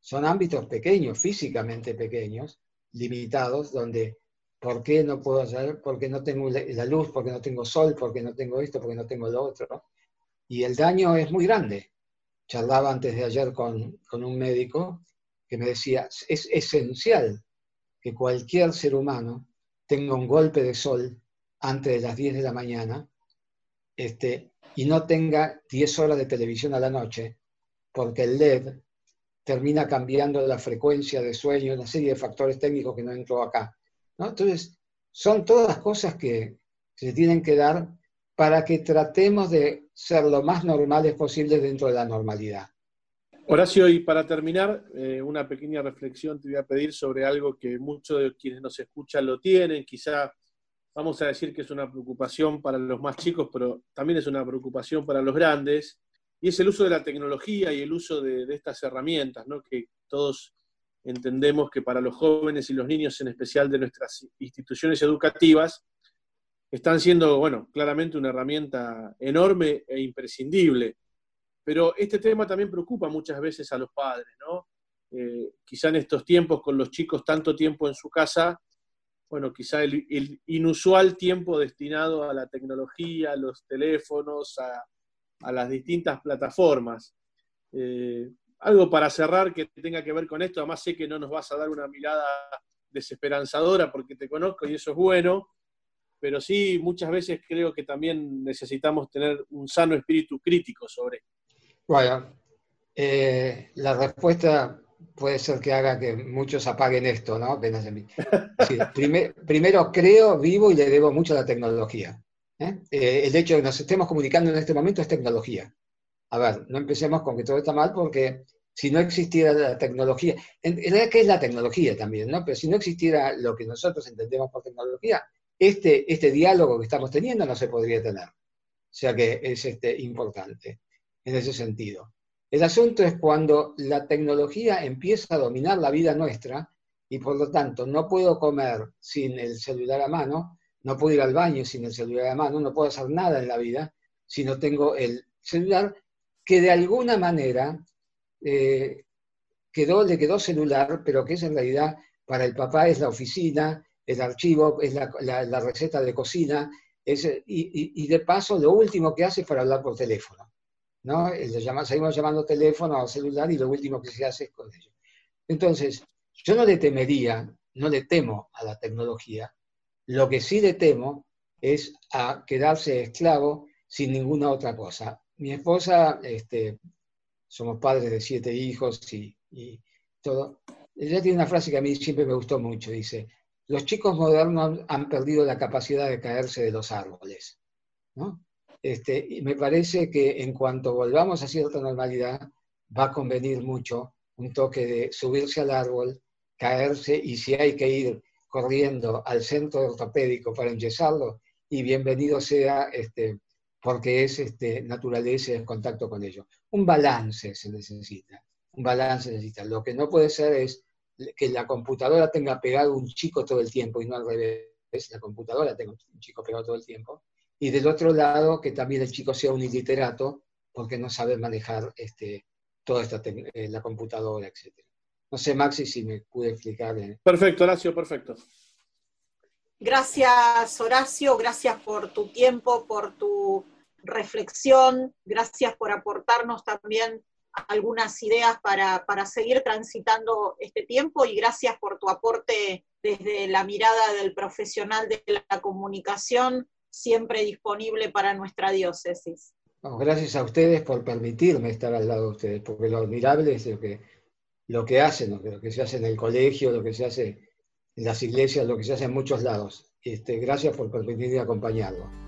Son ámbitos pequeños, físicamente pequeños, limitados, donde ¿por qué no puedo hacer? Porque no tengo la luz, porque no tengo sol, porque no tengo esto, porque no tengo lo otro. Y el daño es muy grande charlaba antes de ayer con, un médico que me decía, es esencial que cualquier ser humano tenga un golpe de sol antes de las 10 de la mañana este, y no tenga 10 horas de televisión a la noche, porque el LED termina cambiando la frecuencia de sueño, una serie de factores técnicos que no entro acá. Entonces, son todas cosas que se tienen que dar para que tratemos de ser lo más normales posible dentro de la normalidad. Horacio, y para terminar, eh, una pequeña reflexión te voy a pedir sobre algo que muchos de quienes nos escuchan lo tienen, quizá vamos a decir que es una preocupación para los más chicos, pero también es una preocupación para los grandes, y es el uso de la tecnología y el uso de, estas herramientas, que todos entendemos que para los jóvenes y los niños, en especial de nuestras instituciones educativas, están siendo, bueno, claramente una herramienta enorme e imprescindible. Pero este tema también preocupa muchas veces a los padres, ¿no? Eh, quizá en estos tiempos, con los chicos tanto tiempo en su casa, bueno, quizá el, inusual tiempo destinado a la tecnología, a los teléfonos, a, las distintas plataformas. Eh, algo para cerrar que tenga que ver con esto, además sé que no nos vas a dar una mirada desesperanzadora porque te conozco y eso es bueno, pero sí muchas veces creo que también necesitamos tener un sano espíritu crítico sobre esto. Eh, la respuesta puede ser que haga que muchos apaguen esto, ¿no? En mí. *laughs* primero creo, vivo y le debo mucho a la tecnología. ¿eh? Eh, el hecho de que nos estemos comunicando en este momento es tecnología. A ver, no empecemos con que todo está mal porque si no existiera la tecnología, en realidad, ¿qué es la tecnología también? ¿no? Pero si no existiera lo que nosotros entendemos por tecnología, este, este diálogo que estamos teniendo no se podría tener. O sea que es este, importante en ese sentido. El asunto es cuando la tecnología empieza a dominar la vida nuestra y por lo tanto no puedo comer sin el celular a mano, no puedo ir al baño sin el celular a mano, no puedo hacer nada en la vida si no tengo el celular, que de alguna manera eh, quedó, le quedó celular, pero que es en realidad para el papá es la oficina, el archivo, es la, receta de cocina, y, de paso lo último que hace para hablar por teléfono. ¿No? seguimos llamando teléfono o celular y lo último que se hace es con ello. Entonces, yo no le temería, no le temo a la tecnología, lo que sí le temo es a quedarse esclavo sin ninguna otra cosa. Mi esposa, este, somos padres de siete hijos y, y todo, ella tiene una frase que a mí siempre me gustó mucho, dice, los chicos modernos han perdido la capacidad de caerse de los árboles. Este, y me parece que en cuanto volvamos a cierta normalidad, va a convenir mucho un toque de subirse al árbol, caerse y si hay que ir corriendo al centro ortopédico para enyesarlo, y bienvenido sea este, porque es este, naturaleza en contacto con ellos. Un balance se necesita, un balance se necesita. Lo que no puede ser es que la computadora tenga pegado un chico todo el tiempo y no al revés, la computadora tenga un chico pegado todo el tiempo. Y del otro lado, que también el chico sea un iliterato porque no sabe manejar este, toda esta eh, la computadora, etc. No sé, Maxi, si me pude explicar. Perfecto, Horacio, perfecto. Gracias, Horacio, gracias por tu tiempo, por tu reflexión, gracias por aportarnos también algunas ideas para, seguir transitando este tiempo y gracias por tu aporte desde la mirada del profesional de la comunicación, siempre disponible para nuestra diócesis. gracias a ustedes por permitirme estar al lado de ustedes, porque lo admirable es lo que, lo que hacen, lo que, se hace en el colegio, lo que se hace en las iglesias, lo que se hace en muchos lados. Este, gracias por permitirme acompañarlo.